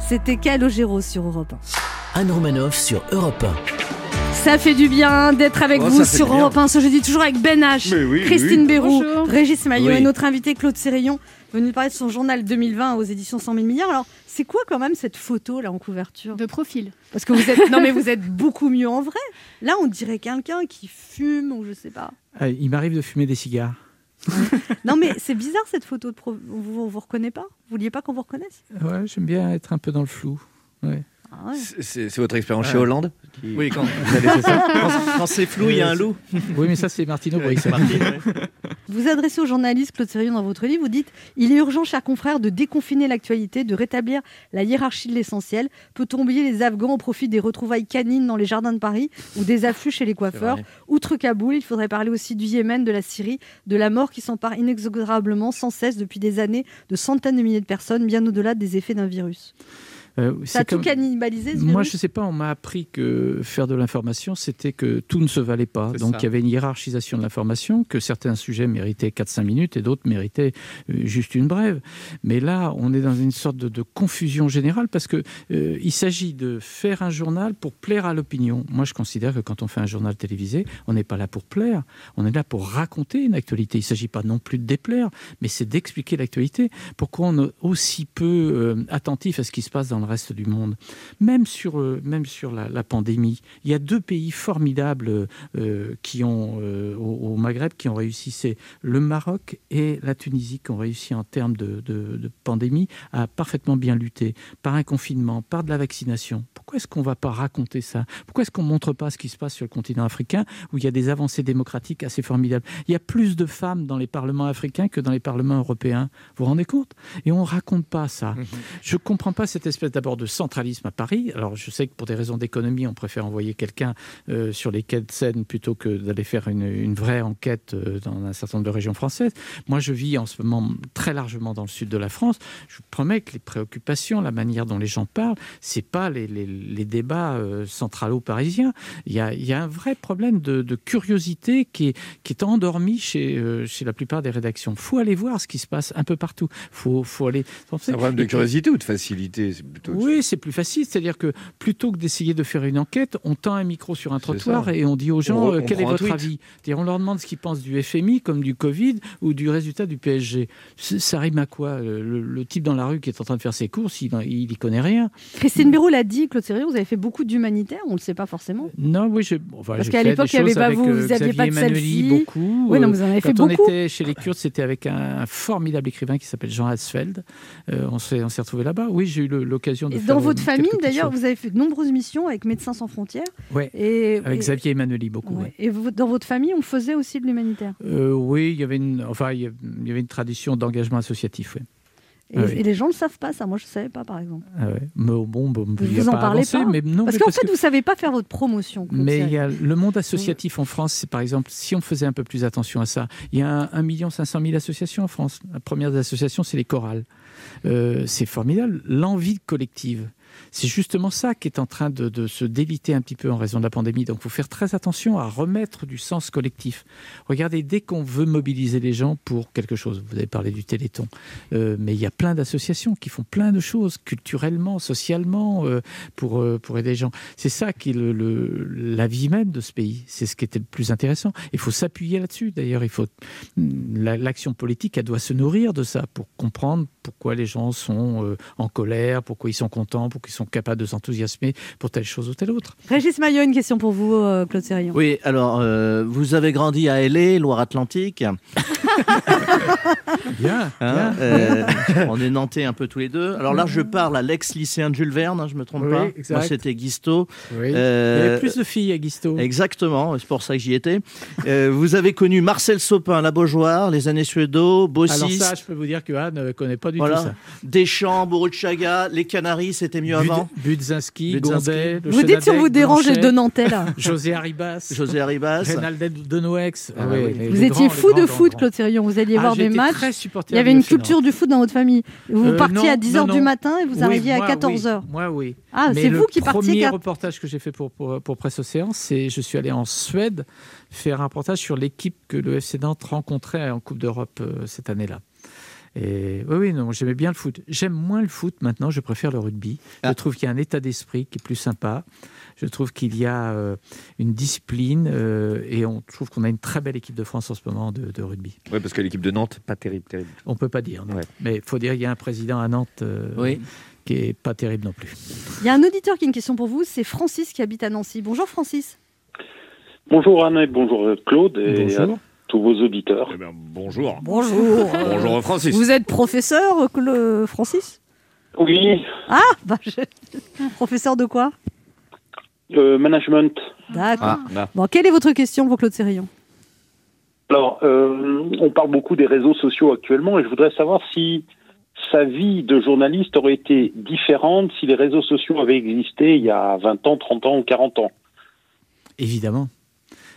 C'était Calogero sur Europe 1. Anne Romanoff sur Europe Ça fait du bien d'être avec Oh, vous sur. Europe 1 ce jeudi, toujours avec Ben H, oui, Christine oui. Béroux, Bonjour. Régis Maillot Oui. et notre invité Claude Sérillon, venu nous parler de son journal 2020 aux éditions 100 000 milliards. Alors, c'est quoi quand même cette photo là en couverture? De profil. Parce que vous êtes, non mais vous êtes beaucoup mieux en vrai. Là, on dirait quelqu'un qui fume ou je sais pas. Ah, il m'arrive de fumer des cigares. Non mais c'est bizarre cette photo de vous, on vous reconnaît pas? Vous vouliez pas qu'on vous reconnaisse? Ouais, j'aime bien être un peu dans le flou. Ah ouais. C'est votre expérience Ouais. chez Hollande Oui, quand, c'est flou, il y a un loup. Oui, mais ça, c'est Martino ouais. Vous adressez au journaliste Claude Sérieux dans votre livre, vous dites Il est urgent, chers confrères, de déconfiner l'actualité, de rétablir la hiérarchie de l'essentiel. Peut-on oublier les Afghans au profit des retrouvailles canines dans les jardins de Paris ou des afflux chez les coiffeurs? Outre Kaboul, il faudrait parler aussi du Yémen, de la Syrie, de la mort qui s'empare inexorablement, sans cesse, depuis des années, de centaines de milliers de personnes, bien au-delà des effets d'un virus. Euh, Ça a tout comme- cannibalisé ce Moi, je sais pas, on m'a appris que faire de l'information, c'était que tout ne se valait pas. Donc, ça. il y avait une hiérarchisation de l'information, que certains sujets méritaient 4-5 minutes et d'autres méritaient euh, juste une brève. Mais là, on est dans une sorte de, de confusion générale parce que euh, il s'agit de faire un journal pour plaire à l'opinion. Moi, je considère que quand on fait un journal télévisé, on n'est pas là pour plaire, on est là pour raconter une actualité. Il ne s'agit pas non plus de déplaire, mais c'est d'expliquer l'actualité. Pourquoi on est aussi peu euh, attentif à ce qui se passe dans le reste du monde même sur, euh, même sur la, la pandémie, il y a deux pays formidables euh, qui ont, euh, au, au Maghreb qui ont réussi. C'est le Maroc et la Tunisie qui ont réussi en termes de, de- de pandémie à parfaitement bien lutter par un confinement, par de la vaccination. Pourquoi est-ce qu'on ne va pas raconter ça? Pourquoi est-ce qu'on ne montre pas ce qui se passe sur le continent africain où il y a des avancées démocratiques assez formidables? Il y a plus de femmes dans les parlements africains que dans les parlements européens. Vous vous rendez compte? Et on ne raconte pas ça. Je ne comprends pas cette espèce d'abord de centralisme à Paris. Alors, je sais que pour des raisons d'économie, on préfère envoyer quelqu'un euh, sur les quais de Seine plutôt que d'aller faire une, une vraie enquête euh, dans un certain nombre de régions françaises. Moi, je vis en ce moment très largement dans le sud de la France. Je vous promets que les préoccupations, la manière dont les gens parlent, c'est pas les, les- les débats euh, centralo-parisiens. Il y, a, il y a un vrai problème de, de curiosité qui est, qui est endormi chez, euh, chez la plupart des rédactions. Il faut aller voir ce qui se passe un peu partout. Il faut, faut aller... C'est un problème de curiosité ou de facilité? Oui, c'est plus facile. C'est-à-dire que plutôt que d'essayer de faire une enquête, on tend un micro sur un trottoir et on dit aux gens On euh, on quel est votre tweet. avis? C'est-à-dire, on leur demande ce qu'ils pensent du FMI, comme du Covid ou du résultat du PSG. Ça rime à quoi? Le, le- le type dans la rue qui est en train de faire ses courses, il n'y connaît rien. Christine Béraud l'a dit, Claude Sérieux, vous avez fait beaucoup d'humanitaire, on ne le sait pas forcément. Non, oui, enfin, Parce qu'à fait l'époque, il y avait pas vous, euh, vous aviez pas de selfie. beaucoup. Oui, non, Euh, vous en avez fait Quand on beaucoup. était chez les Kurdes, c'était avec un, un formidable écrivain qui s'appelle Jean Hasfeld. Euh, on s'est on s'est retrouvés là-bas. Oui, j'ai eu le- l'occasion de Et faire dans votre famille, d'ailleurs, vous avez fait de nombreuses missions avec Médecins sans frontières. Ouais, Et, avec et- Xavier Emmanuelli, beaucoup. ouais. ouais. Et vous- dans votre famille, on faisait aussi de l'humanitaire? Euh, oui, il y avait une, enfin, il y avait une tradition d'engagement associatif. Et, Ah oui. et les gens ne le savent pas, ça. Moi, je ne savais pas, par exemple. Ah ouais. Mais bon, bon, Vous a en pas parlez avancé, pas mais non, Parce qu'en fait, que- vous ne savez pas faire votre promotion. Mais il y a le monde associatif en France, par exemple, si on faisait un peu plus attention à ça, il y a 1 500 000 associations en France. La première des associations, c'est les chorales. Euh, c'est formidable, l'envie collective. C'est justement ça qui est en train de, se déliter un petit peu en raison de la pandémie. Donc il faut faire très attention à remettre du sens collectif. Regardez, dès qu'on veut mobiliser les gens pour quelque chose, vous avez parlé du Téléthon, euh, mais il y a plein d'associations qui font plein de choses culturellement, socialement, euh, pour, aider les gens. C'est ça qui est la vie même de ce pays. C'est ce qui était le plus intéressant. Il faut s'appuyer là-dessus. D'ailleurs, il faut la- l'action politique, elle doit se nourrir de ça pour comprendre pourquoi les gens sont euh, en colère, pourquoi ils sont contents, pourquoi ils sont capables de s'enthousiasmer pour telle chose ou telle autre. Régis Maillot, une question pour vous, euh, Claude Sérillon. Oui, alors, euh, vous avez grandi à LA, Loire-Atlantique. Bien, Hein, bien. euh, on est nantais un peu tous les deux. Alors là, je parle à l'ex-lycéen de Jules Verne, hein, je me trompe Oui, pas. exact. Moi, c'était Guisto. Oui. Euh, Il y avait plus de filles à Guisto. Exactement, c'est pour ça que j'y étais. Euh, vous avez connu Marcel Sopin, la Beaujoire, les années Suédo, Alors Bossis. ça, je peux vous dire que Anne ne connaît pas du voilà. tout ça. Deschamps, Boruchaga, les Canaries, c'était mieux Bud- avant. Budzinski. Gondet, Vous dites si on vous dérange deux Nantais, là. José Arribas. José Arribas. Reynald Denouex. Ah oui, oui. les- Vous étiez grands, fou de foot. Claude Vous alliez Ah, voir des matchs. très supporter Il y avait une culture du foot dans votre famille. Vous Euh, partiez non, à 10h non, du matin et vous Oui, arriviez à moi, 14h. oui. Moi, oui. Ah, c'est le vous qui partiez premier qu'à- reportage que j'ai fait pour, pour, pour Presse Océan, c'est je suis allé en Suède faire un reportage sur l'équipe que le FC Nantes rencontrait en Coupe d'Europe euh, cette année-là. Et oui, oui, non, j'aimais bien le foot. J'aime moins le foot maintenant, je préfère le rugby. Je trouve qu'il y a un état d'esprit qui est plus sympa. Je trouve qu'il y a euh, une discipline euh, et on trouve qu'on a une très belle équipe de France en ce moment de, de rugby. Oui, parce que l'équipe de Nantes, pas terrible, terrible. On peut pas dire, non. mais il faut dire qu'il y a un président à Nantes euh, qui est pas terrible non plus. Il y a un auditeur qui a une question pour vous, c'est Francis qui habite à Nancy. Bonjour Francis. Bonjour Anne et bonjour Claude et Bonjour. à tous vos auditeurs. bonjour. Bonjour. Bonjour Francis. Vous êtes professeur, Francis? Oui, Ah, bah, je- professeur de quoi? Euh, management. D'accord. Bon, quelle est votre question pour Claude Sérillon Alors, euh, on parle beaucoup des réseaux sociaux actuellement et je voudrais savoir si sa vie de journaliste aurait été différente si les réseaux sociaux avaient existé il y a 20 ans, 30 ans ou 40 ans. Évidemment.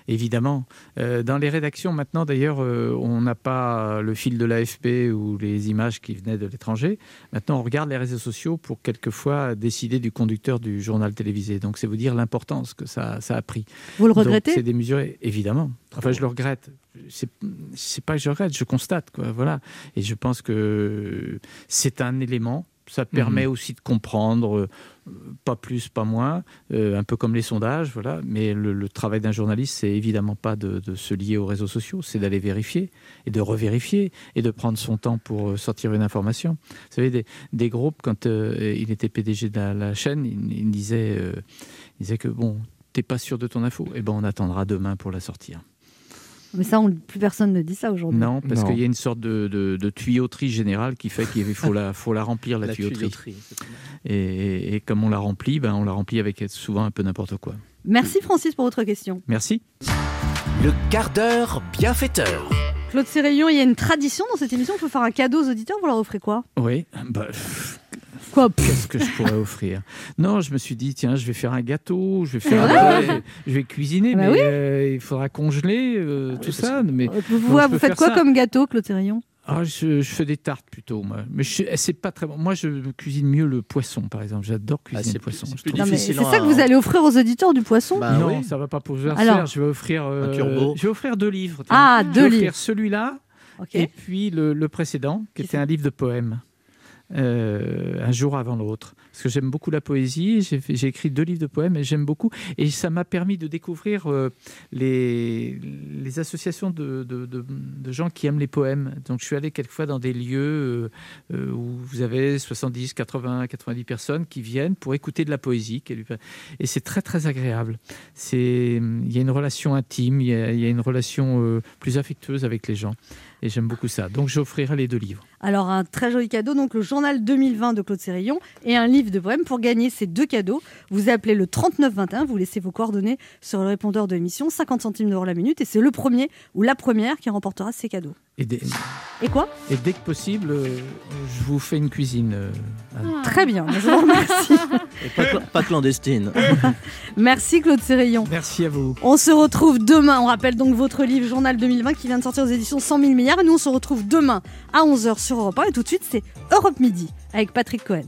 Évidemment. Euh, dans les rédactions, maintenant, d'ailleurs, euh, on n'a pas le fil de l'AFP ou les images qui venaient de l'étranger. Maintenant, on regarde les réseaux sociaux pour quelquefois décider du conducteur du journal télévisé. Donc, c'est vous dire l'importance que ça, ça a pris. Vous le regrettez C'est démesuré, évidemment. Enfin, je le regrette. C'est pas que je regrette, je constate, quoi. Voilà. Et je pense que c'est un élément. Ça permet Mhm. aussi de comprendre, euh, pas plus, pas moins, euh, un peu comme les sondages, voilà. Mais le, le travail d'un journaliste, c'est évidemment pas de, de se lier aux réseaux sociaux, c'est d'aller vérifier et de revérifier et de prendre son temps pour euh, sortir une information. Vous savez, des, des groupes, quand euh, il était PDG de la, la chaîne, il, il disait, il disait que bon, t'es pas sûr de ton info, et ben on attendra demain pour la sortir. Mais ça, on- plus personne ne dit ça aujourd'hui. Non, parce qu'il y a une sorte de, de- de tuyauterie générale qui fait qu'il faut la, faut la remplir, la, La tuyauterie. tuyauterie, Et, et comme on la remplit, ben, on la remplit avec souvent un peu n'importe quoi. Merci Francis pour votre question. Merci. Le quart d'heure bienfaiteur. Claude Sérillon, il y a une tradition dans cette émission, il faut faire un cadeau aux auditeurs, vous leur offrez quoi? Oui, bah, pff, Quoi Qu'est-ce que je pourrais offrir? Non, je me suis dit, tiens, je vais faire un gâteau, je vais faire, Ouais. un- je, je vais cuisiner, Bah mais oui. euh, il faudra congeler euh, tout ça. Mais Vous, je faites quoi ça. comme gâteau, Claude Ah, je, je fais des tartes plutôt, moi. Mais je- c'est pas très bon. Moi, je cuisine mieux le poisson, par exemple. J'adore cuisiner c'est le poisson. je c'est ça que vous allez offrir aux auditeurs du poisson? Bah non, oui. ça va pas pouvoir se Alors faire. Je vais offrir, euh, je vais offrir deux livres. tiens. Ah, Je deux vais offrir livres. celui-là et puis le, le précédent, qui était un livre de poèmes. Euh, un jour avant l'autre. Parce que j'aime beaucoup la poésie, j'ai écrit deux livres de poèmes et j'aime beaucoup. Et ça m'a permis de découvrir euh, les, associations de, gens qui aiment les poèmes. Donc je suis allé quelquefois dans des lieux euh, où vous avez 70, 80, 90 personnes qui viennent pour écouter de la poésie. Et c'est très très agréable. Il y a une relation intime, il y a, une relation plus affectueuse avec les gens. Et j'aime beaucoup ça. Donc j'offrirai les deux livres. Alors, un très joli cadeau, donc le journal 2020 de Claude Sérillon et un livre de poèmes. Pour gagner ces deux cadeaux, vous appelez le 3921, vous laissez vos coordonnées sur le répondeur de l'émission, 50 centimes d'euros la minute, et c'est le premier ou la première qui remportera ces cadeaux. Et, dès- Et quoi? Et dès que possible, euh, je vous fais une cuisine. euh, Anne. Très bien, je vous remercie. Et pas, cla- pas clandestine. Merci Claude Sérillon. Merci à vous. On se retrouve demain. On rappelle donc votre livre Journal 2020 qui vient de sortir aux éditions 100 000 milliards. Et nous, on se retrouve demain à 11h sur Europe 1. Et tout de suite, c'est Europe Midi avec Patrick Cohen.